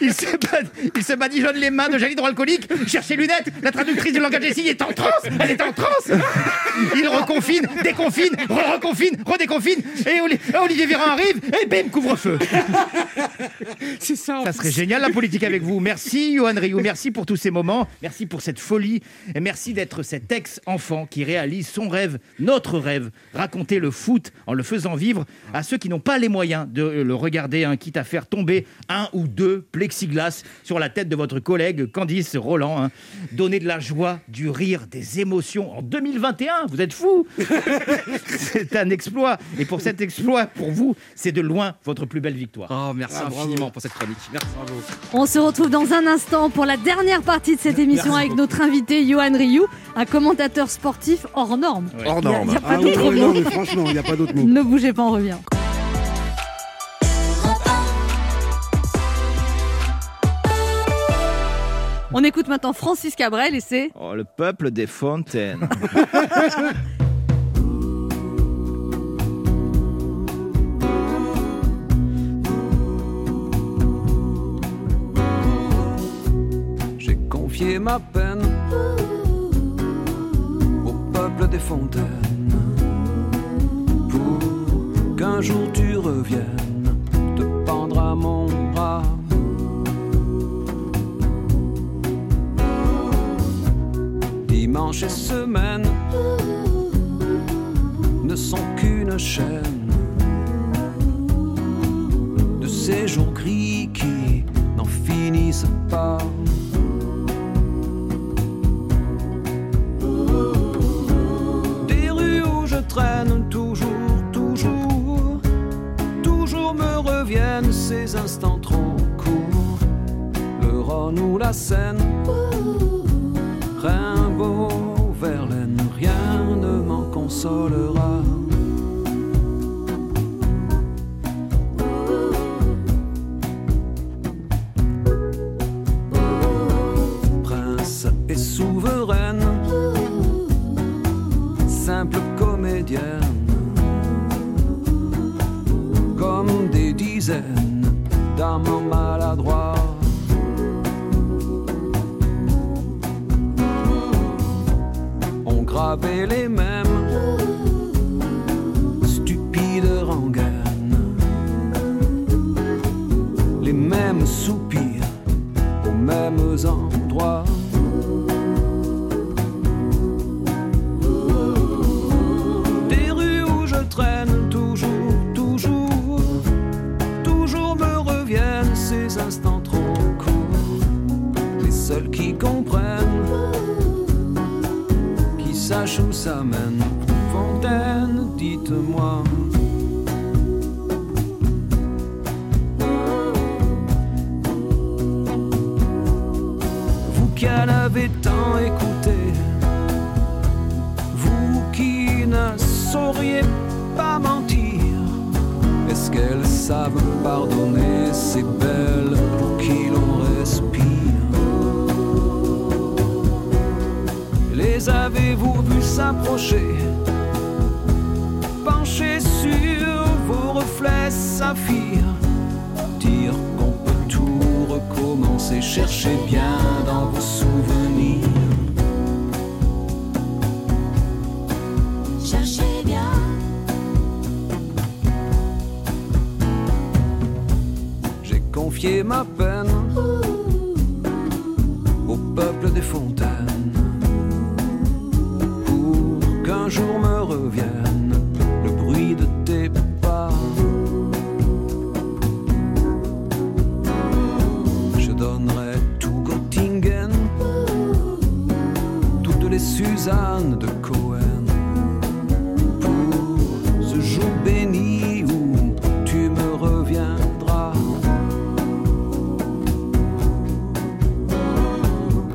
Il se, bad- il se badigeonne les mains de gel hydroalcoolique, cherche ses lunettes. La traductrice du langage des signes est en transe. Elle est en transe. Il reconfine, déconfine, re-reconfine, redéconfine. Et Oli- Olivier Véran arrive et bim, couvre-feu. C'est ça. Ça serait génial la politique avec vous. Merci Johan Rioux, merci pour tous ces moments, merci pour cette folie et merci d'être cet ex-enfant qui réalise son rêve, notre rêve, raconter le foot en le faisant vivre à ceux qui n'ont pas les moyens de le regarder, hein, quitte à faire tomber un ou deux plexiglas sur la tête de votre collègue Candice Roland. hein. Donner de la joie, du rire, des émotions en 2021, vous êtes fous C'est un exploit et pour cet exploit, pour vous, c'est de loin votre plus belle victoire. Oh, merci Ah, bravo. infiniment pour cette chronique. Merci. Bravo. On se retrouve dans un instant pour la dernière partie de cette émission avec notre invité Johan Rioux, un commentateur sportif hors norme. Hors Il y a- norme. il y a pas Ah non, mais franchement, il n'y a pas d'autre mot. Ne bougez pas, on revient. On écoute maintenant Francis Cabrel et c'est Oh, le peuple des fontaines. J'ai confié ma peine fontaines pour qu'un jour tu reviennes te pendre à mon bras. Dimanche et semaine ne sont qu'une chaîne de ces jours gris qui n'en finissent pas. Des rues où je traîne Ou la Seine, Rimbaud, Verlaine, rien ne m'en consolera. Prince et souveraine, simple comédienne, comme des dizaines d'amants maladroits. Ont gravé les ça mène. Fontaine, dites-moi. Vous qui en avez tant écouté, vous qui ne sauriez pas mentir, est-ce qu'elles savent pardonner ces belles pour qui l'on respire? Les avez-vous s'approcher. Pencher sur vos reflets saphirs Dire qu'on peut tout recommencer Cherchez bien dans vos souvenirs. Cherchez bien. J'ai confié ma peine au peuple des fontaines jour me revienne le bruit de tes pas. Je donnerai tout Göttingen, toutes les Suzanne de Cohen pour ce jour béni où tu me reviendras.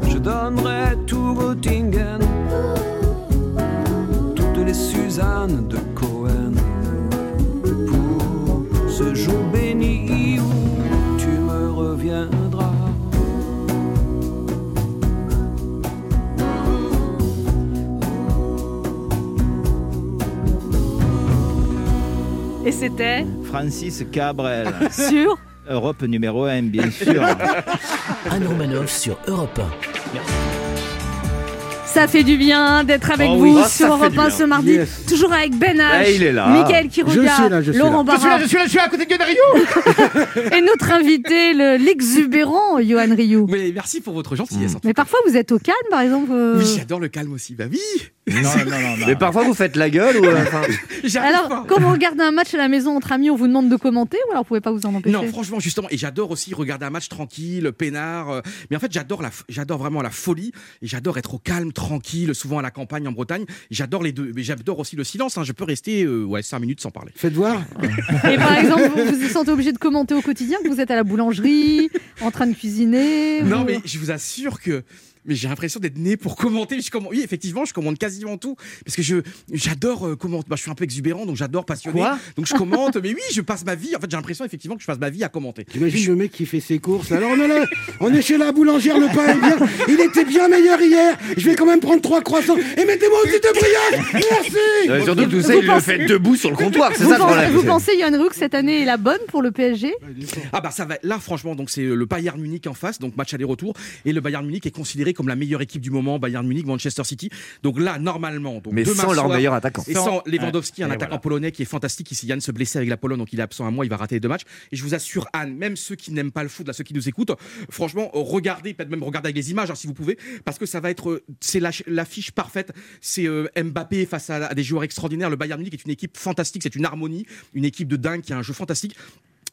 Je donnerai tout Göttingen, Suzanne de Cohen pour ce jour béni où tu me reviendras. Et c'était Francis Cabrel. Sur Europe numéro 1, bien sûr. Anne Romanoff sur Europe Ça fait du bien d'être avec Oh vous oui. Ça sur fait Europe du 1 bien. ce mardi. Yes. Toujours avec Ben H, Eh, il est là. Suis Laurent là. Je suis là, Barra je suis là, je suis à côté de Rio. et notre invité, le- l'exubérant Johan Rioux. Mais merci pour votre gentillesse. en tout Mais parfois vous êtes au calme par exemple euh, Oui, j'adore le calme aussi. Bah oui. Non, non, non, non. Mais parfois vous faites la gueule ou euh, enfin, Alors, pas. quand vous regardez un match à la maison entre amis, on vous demande de commenter ou alors vous pouvez pas vous en empêcher? Non, franchement, justement, et j'adore aussi regarder un match tranquille, peinard. euh, mais en fait, j'adore la, j'adore vraiment la folie et j'adore être au calme, tranquille, souvent à la campagne en Bretagne. J'adore les deux, mais j'adore aussi le silence. hein, je peux rester euh, ouais cinq minutes sans parler. Faites voir. Et par exemple, vous vous sentez obligé de commenter au quotidien que vous êtes à la boulangerie, en train de cuisiner Non, mais je vous assure que. Mais j'ai l'impression d'être né pour commenter. Je commande- Oui, effectivement, je commande quasiment tout. Parce que je j'adore euh, commenter. Bah, je suis un peu exubérant, donc j'adore passionner. Quoi? Donc je commente. mais oui, je passe ma vie. En fait, j'ai l'impression effectivement que je passe ma vie à commenter. T'imagines le mec qui fait ses courses? Alors on est là, on est chez la boulangère, le pain est bien. Il était bien meilleur hier. Je vais quand même prendre trois croissants. Et mettez-moi aussi de brillage. Merci. Euh, surtout tout ça, Vous il le fait debout sur le comptoir, c'est vous, ça le problème. vous pensez, Rioux, que cette année est la bonne pour le PSG Ah bah ça va. Là, franchement, donc c'est le Bayern Munich en face, donc match aller-retour. Et le Bayern Munich est considéré comme la meilleure équipe du moment, Bayern Munich, Manchester City. Donc là, normalement, donc Mais demain sans leur meilleur attaquant. Et Sans- Lewandowski, un. Et attaquant voilà. polonais qui est fantastique. Ici, Yann se blessait avec la Pologne, donc il est absent un mois, il va rater les deux matchs. Et je vous assure, Anne, même ceux qui n'aiment pas le foot, là, ceux qui nous écoutent, franchement, regardez, peut-être même regardez avec les images, hein, si vous pouvez, parce que ça va être, euh, c'est la- l'affiche parfaite. C'est euh, Mbappé face à, à des joueurs extraordinaires. Le Bayern Munich est une équipe fantastique, c'est une harmonie, une équipe de dingue qui a un jeu fantastique.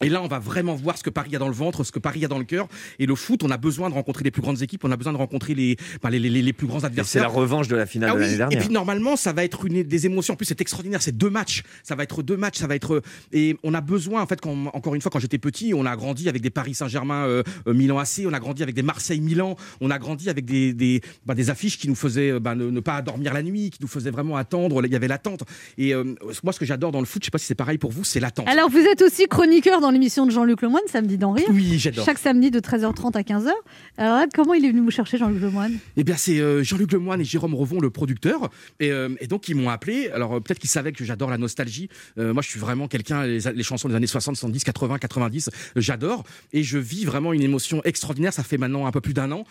Et là, on va vraiment voir ce que Paris a dans le ventre, ce que Paris a dans le cœur. Et le foot, on a besoin de rencontrer les plus grandes équipes, on a besoin de rencontrer les, enfin, les, les- les plus grands Et C'est adversaires. la revanche de la finale Ah de oui, l'année Et dernière. puis normalement, ça va être une des émotions. En plus, c'est extraordinaire. C'est deux matchs. Ça va être deux matchs. Ça va être et on a besoin en fait. Quand, encore une fois, quand j'étais petit, on a grandi avec des Paris Saint-Germain, euh, euh, Milan AC. On a grandi avec des Marseille Milan. On a grandi avec des des, bah, des affiches qui nous faisaient euh, bah, ne, ne pas dormir la nuit, qui nous faisaient vraiment attendre. Il y avait l'attente. Et euh, moi, ce que j'adore dans le foot, je sais pas si c'est pareil pour vous, c'est l'attente. Alors, vous êtes aussi chroniqueur dans l'émission de Jean-Luc Lemoyne, samedi d'en rire. Oui, j'adore. Chaque samedi de 13h30 à 15h. Alors là, comment il est venu vous chercher, Jean-Luc Lemoyne? Eh bien, c'est euh, Jean-Luc Lemoyne et Jérôme Revon, le producteur. Et, euh, et donc, ils m'ont appelé. Alors, euh, peut-être qu'ils savaient que j'adore la nostalgie. Moi, je suis vraiment quelqu'un, les, les chansons des années 60, 70, 80, 90, euh, j'adore. Et je vis vraiment une émotion extraordinaire. Ça fait maintenant un peu plus d'un an.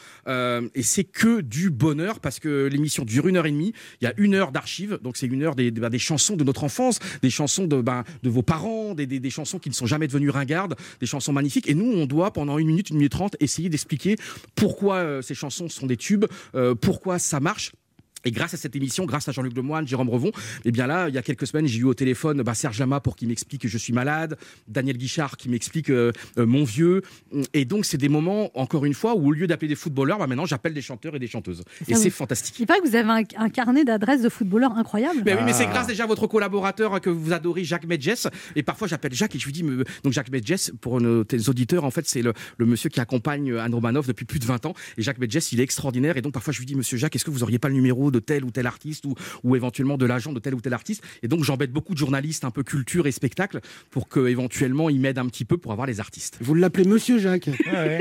Et c'est que du bonheur parce que l'émission dure une heure et demie. Il y a une heure d'archives. Donc, c'est une heure des, des, bah, des chansons de notre enfance, des chansons de, bah, de vos parents, des, des, des chansons qui ne sont jamais devenues ringardes, des chansons magnifiques. Et nous, on doit, pendant une minute, une minute trente, essayer d'expliquer pourquoi euh, ces chansons sont des tubes, euh, pourquoi ça marche. Et grâce à cette émission, grâce à Jean-Luc Lemoyne, Jérôme Revon, eh bien là, il y a quelques semaines, j'ai eu au téléphone bah, Serge Lama pour qu'il m'explique que je suis malade, Daniel Guichard qui m'explique euh, euh, mon vieux. Et donc, c'est des moments, encore une fois, où au lieu d'appeler des footballeurs, bah, maintenant, j'appelle des chanteurs et des chanteuses. Et c'est fantastique. Il paraît que vous avez un, un carnet d'adresses de footballeurs incroyable. Mais oui, mais c'est grâce déjà à votre collaborateur que vous adorez, Jacques Medjes. Et parfois, j'appelle Jacques et je lui dis, me- donc Jacques Medjes, pour nos auditeurs, en fait, c'est le, le monsieur qui accompagne Anne Romanoff depuis plus de 20 ans. Et Jacques Medjes, il est extraordinaire. Et donc, parfois, je lui dis, monsieur Jacques, est-ce que vous auriez pas le numéro de tel ou tel artiste ou, ou éventuellement de l'agent de tel ou tel artiste Et donc, j'embête beaucoup de journalistes un peu culture et spectacle pour que éventuellement ils m'aident un petit peu pour avoir les artistes. Vous l'appelez Monsieur Jacques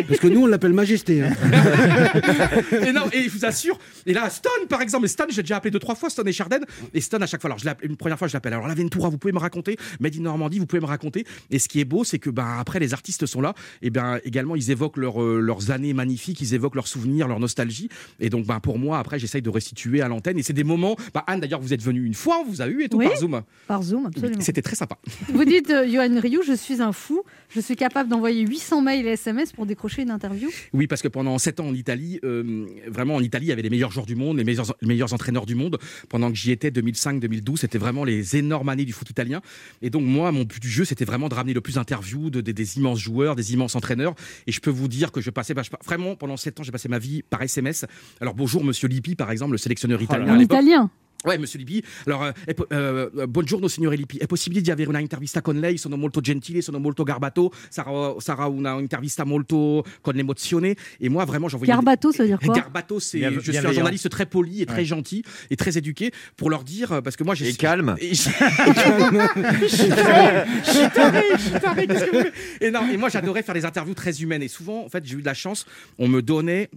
Parce que nous, on l'appelle Majesté. hein. et non, et je vous assure, et là, Stone, par exemple, et Stone, j'ai déjà appelé deux, trois fois, Stone et Charden, et Stone, à chaque fois, alors, je une première fois, je l'appelle, alors, la Ventura, vous pouvez me raconter, Made in Normandie, vous pouvez me raconter, et ce qui est beau, c'est que, ben, après, les artistes sont là, et bien, également, ils évoquent leur, euh, leurs années magnifiques, ils évoquent leurs souvenirs, leur nostalgie, et donc, ben, pour moi, après, j'essaye de restituer à l'antenne, et c'est des moments, ben, Anne, d'ailleurs, vous êtes venue une fois, on vous a eu et tout, Oui. par Zoom. Par Zoom, absolument. C'était très sympa. Vous dites, euh, Johan Rioux, je suis un fou. Je suis capable d'envoyer 800 mails et SMS pour décrocher une interview. Oui, parce que pendant sept ans en Italie, euh, vraiment en Italie, il y avait les meilleurs joueurs du monde, les meilleurs, les meilleurs entraîneurs du monde. Pendant que j'y étais, 2005-2012, c'était vraiment les énormes années du foot italien. Et donc moi, mon but du jeu, c'était vraiment de ramener le plus d'interviews de, de- des immenses joueurs, des immenses entraîneurs. Et je peux vous dire que je passais, bah, je- vraiment pendant sept ans, j'ai passé ma vie par SMS. Alors bonjour, Monsieur Lippi, par exemple, le sélectionneur italien. à En italien. Ouais, monsieur Lippi. Alors, euh, euh, buongiorno signore Lippi. È possibile di avere una intervista con lei? Sono molto gentile, sono molto garbato. Sarà, sarà una intervista molto con emozione. Et moi, vraiment, j'envoyais. Garbato, ça veut dire quoi? Garbato, c'est. Bien- Je suis un journaliste très poli et très Ouais. gentil et très éduqué pour leur dire, parce que moi, j'ai. Et calme. Et je- Je suis taré, je suis taré, je suis taré, qu'est-ce que vous faites Et non, et moi j'adorais faire des interviews très humaines. Et souvent, en fait, j'ai eu de la chance, on me donnait.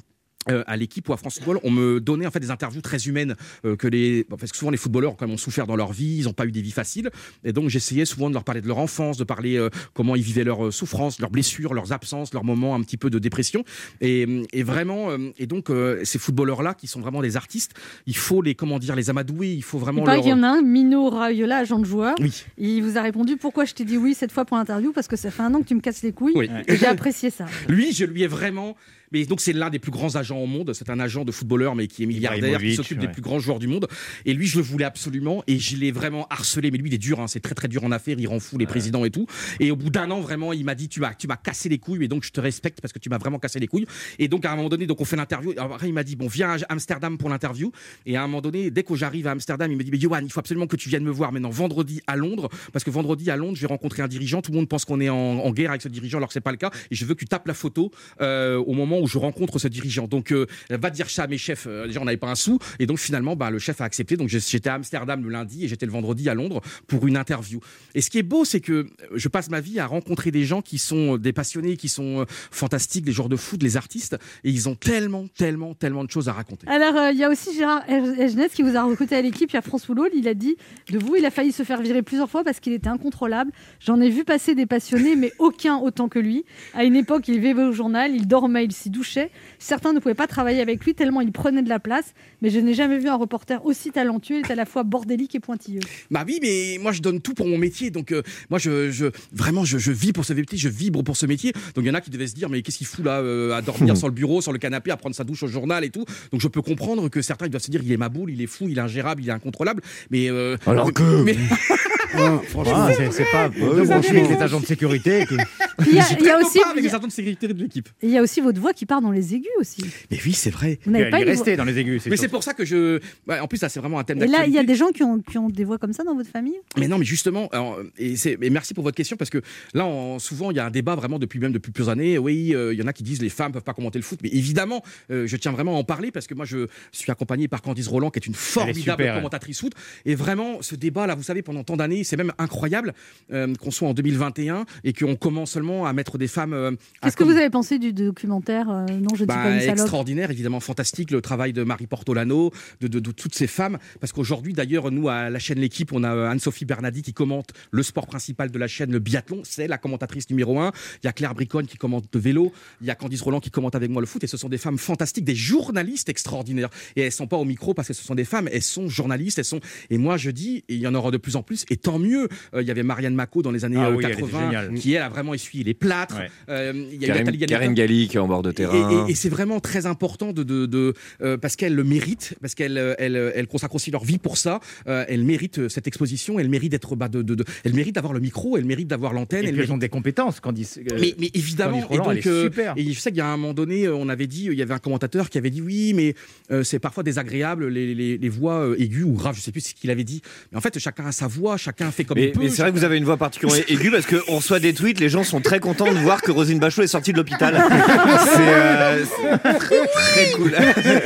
Euh, à l'équipe ou à France Football, on me donnait en fait des interviews très humaines euh, que les parce que souvent les footballeurs quand même ont souffert dans leur vie, ils n'ont pas eu des vies faciles et donc j'essayais souvent de leur parler de leur enfance, de parler euh, comment ils vivaient leurs souffrances, leurs blessures, leurs absences, leurs moments un petit peu de dépression et, et vraiment et donc ces footballeurs là qui sont vraiment des artistes, il faut les comment dire les amadouer, il faut vraiment Il leur y en a un, Mino Raiola, agent de joueur. Oui. Il vous a répondu pourquoi je t'ai dit oui cette fois pour l'interview? Parce que ça fait un an que tu me casses les couilles. Oui. Et J'ai apprécié ça. Lui, je lui ai vraiment. Mais donc c'est l'un des plus grands agents au monde. C'est un agent de footballeur, mais qui est milliardaire, qui s'occupe des plus grands joueurs du monde. Et lui, je le voulais absolument, et je l'ai vraiment harcelé. Mais lui, il est dur. hein, c'est très très dur en affaires. Il rend fou les présidents et tout. Et au bout d'un an, vraiment, il m'a dit tu m'as tu cassé les couilles, et donc je te respecte parce que tu m'as vraiment cassé les couilles. Et donc à un moment donné, donc on fait l'interview. Après, il m'a dit bon, viens à Amsterdam pour l'interview. Et à un moment donné, dès que j'arrive à Amsterdam, il me dit mais Johan, il faut absolument que tu viennes me voir maintenant vendredi à Londres, parce que vendredi à Londres, je vais rencontrer un dirigeant. Tout le monde pense qu'on est en, en guerre avec ce dirigeant, alors que c'est pas le cas. Et je veux que tu tapes la photo euh, au moment où je rencontre ce dirigeant. Donc euh, va dire ça à mes chefs. Euh, déjà, on n'avait pas un sou, et donc finalement, bah, le chef a accepté. Donc j'étais à Amsterdam le lundi et j'étais le vendredi à Londres pour une interview. Et ce qui est beau, c'est que euh, je passe ma vie à rencontrer des gens qui sont des passionnés, qui sont euh, fantastiques, les joueurs de foot, les artistes, et ils ont tellement, tellement, tellement de choses à raconter. Alors, euh, il y a aussi Gérard Ejnes qui vous a recruté à l'équipe. Il y a France Football. Il a dit de vous, il a failli se faire virer plusieurs fois parce qu'il était incontrôlable. J'en ai vu passer des passionnés, mais aucun autant que lui. À une époque, il vivait au journal, il dormait, il s'y douchait. Certains ne pouvaient pas travailler avec lui tellement il prenait de la place. Mais je n'ai jamais vu un reporter aussi talentueux. Il est à la fois bordélique et pointilleux. Bah oui, mais moi je donne tout pour mon métier, donc euh, moi je, je vraiment je, je vis pour ce métier, je vibre pour ce métier. Donc il y en a qui devaient se dire mais qu'est-ce qu'il fout là euh, à dormir sur le bureau, sur le canapé, à prendre sa douche au journal et tout. Donc je peux comprendre que certains ils doivent se dire il est ma boule, il est fou, il est ingérable, il est incontrôlable. Mais euh, Alors que- mais- franchement, Ah, c'est- c'est pas de brancher avec les agents de sécurité. qui- Il y a, il y a aussi, avec il y les a- agents de sécurité de l'équipe. il y a aussi votre voix qui part dans les aigus aussi. Mais oui, c'est vrai. Vous n'avez Elle pas est une restée voix- dans les aigus. Mais c'est pour ça que je. ouais, en plus, ça c'est vraiment un thème Et là, il y a d'actualité. des gens qui ont, qui ont des voix comme ça dans votre famille? Mais non, mais justement, alors, et, c'est- et merci pour votre question parce que là, on- souvent, il y a un débat vraiment depuis même depuis plusieurs années. Oui, euh, il y en a qui disent les femmes peuvent pas commenter le foot, mais évidemment, euh, je tiens vraiment à en parler parce que moi, je suis accompagné par Candice Roland, qui est une formidable super, commentatrice foot. Et vraiment, ce débat là, vous savez, pendant tant d'années, c'est même incroyable euh, qu'on soit en 2021 et qu'on commence seulement à mettre des femmes. euh, Qu'est-ce que vous avez pensé du documentaire euh, Non, je ne bah, pas une salope. extraordinaire, évidemment fantastique, le travail de Marie Portolano, de, de- de toutes ces femmes. Parce qu'aujourd'hui, d'ailleurs, nous, à la chaîne L'équipe, on a euh, Anne-Sophie Bernardi qui commente le sport principal de la chaîne, le biathlon. C'est la commentatrice numéro un. Il y a Claire Briconne qui commente le vélo. Il y a Candice Roland qui commente avec moi le foot. Et ce sont des femmes fantastiques, des journalistes extraordinaires. Et elles sont pas au micro parce que ce sont des femmes, elles sont journalistes. Elles sont... Et moi, je dis, et il y en aura de plus en plus, et tant mieux. Euh, il y avait Marianne Mako dans les années Ah euh, oui, elle 80 qui, elle, a vraiment essuyé les plâtres. Ouais. Euh, il y a eu Karine, Galli qui est en bord de Et- terrain. Et, et c'est vraiment très important de, de, de, euh, parce qu'elle le mérite, parce qu'elle elle, elle consacre aussi leur vie pour ça. Euh, elle mérite cette exposition, elle mérite d'être bah, de, de, de- elle mérite d'avoir le micro, elle mérite d'avoir l'antenne. Et elle puis mérite- elles ont des compétences, Candice. euh, mais, mais évidemment, Roland, et elle donc, est euh, super. et je sais qu'il y a un moment donné, on avait dit, il y avait un commentateur qui avait dit oui, mais euh, c'est parfois désagréable les, les, les voix aiguës ou graves, je sais plus ce qu'il avait dit. Mais en fait, chacun a sa voix, chacun fait comme Mais, il peut. mais c'est vrai que vous avez une voix particulièrement aiguë parce qu'on reçoit des tweets, les gens sont très contents de voir que Rosine Bachelot est sortie de l'hôpital. C'est euh, très, très cool.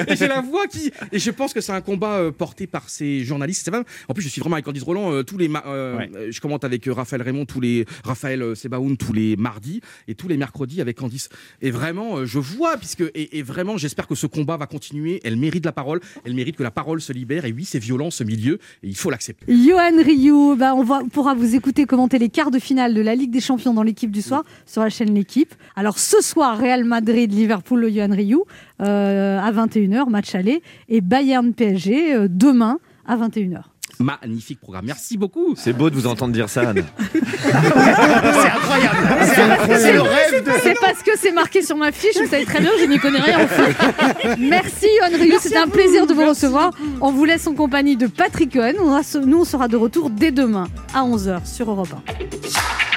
et j'ai la voix qui et je pense que c'est un combat euh, porté par ces journalistes même en plus je suis vraiment avec Candice Roland euh, tous les ma- euh, Ouais. euh, je commente avec euh, Raphaël Raymond tous les Raphaël euh, Sebaoun tous les mardis et tous les mercredis avec Candice et vraiment euh, je vois puisque et, et vraiment j'espère que ce combat va continuer elle mérite la parole elle mérite que la parole se libère et oui c'est violent ce milieu et il faut l'accepter Johan Rioux, on pourra vous écouter commenter les quarts de finale de la Ligue des Champions dans l'équipe du soir sur la chaîne L'équipe. Alors ce soir, Real Madrid, Liverpool, le Johan Rioux, euh, à 21h, match aller, et Bayern PSG euh, demain à 21h. Magnifique programme merci beaucoup C'est beau de vous entendre dire ça, Anne. C'est incroyable. C'est incroyable. C'est le rêve de. C'est parce que c'est marqué sur ma fiche, vous savez très bien, je n'y connais rien en foot. Merci Johan Rioux, c'était un plaisir de vous recevoir. On vous laisse en compagnie de Patrick Cohen. Nous, on sera de retour dès demain à 11h sur Europe 1.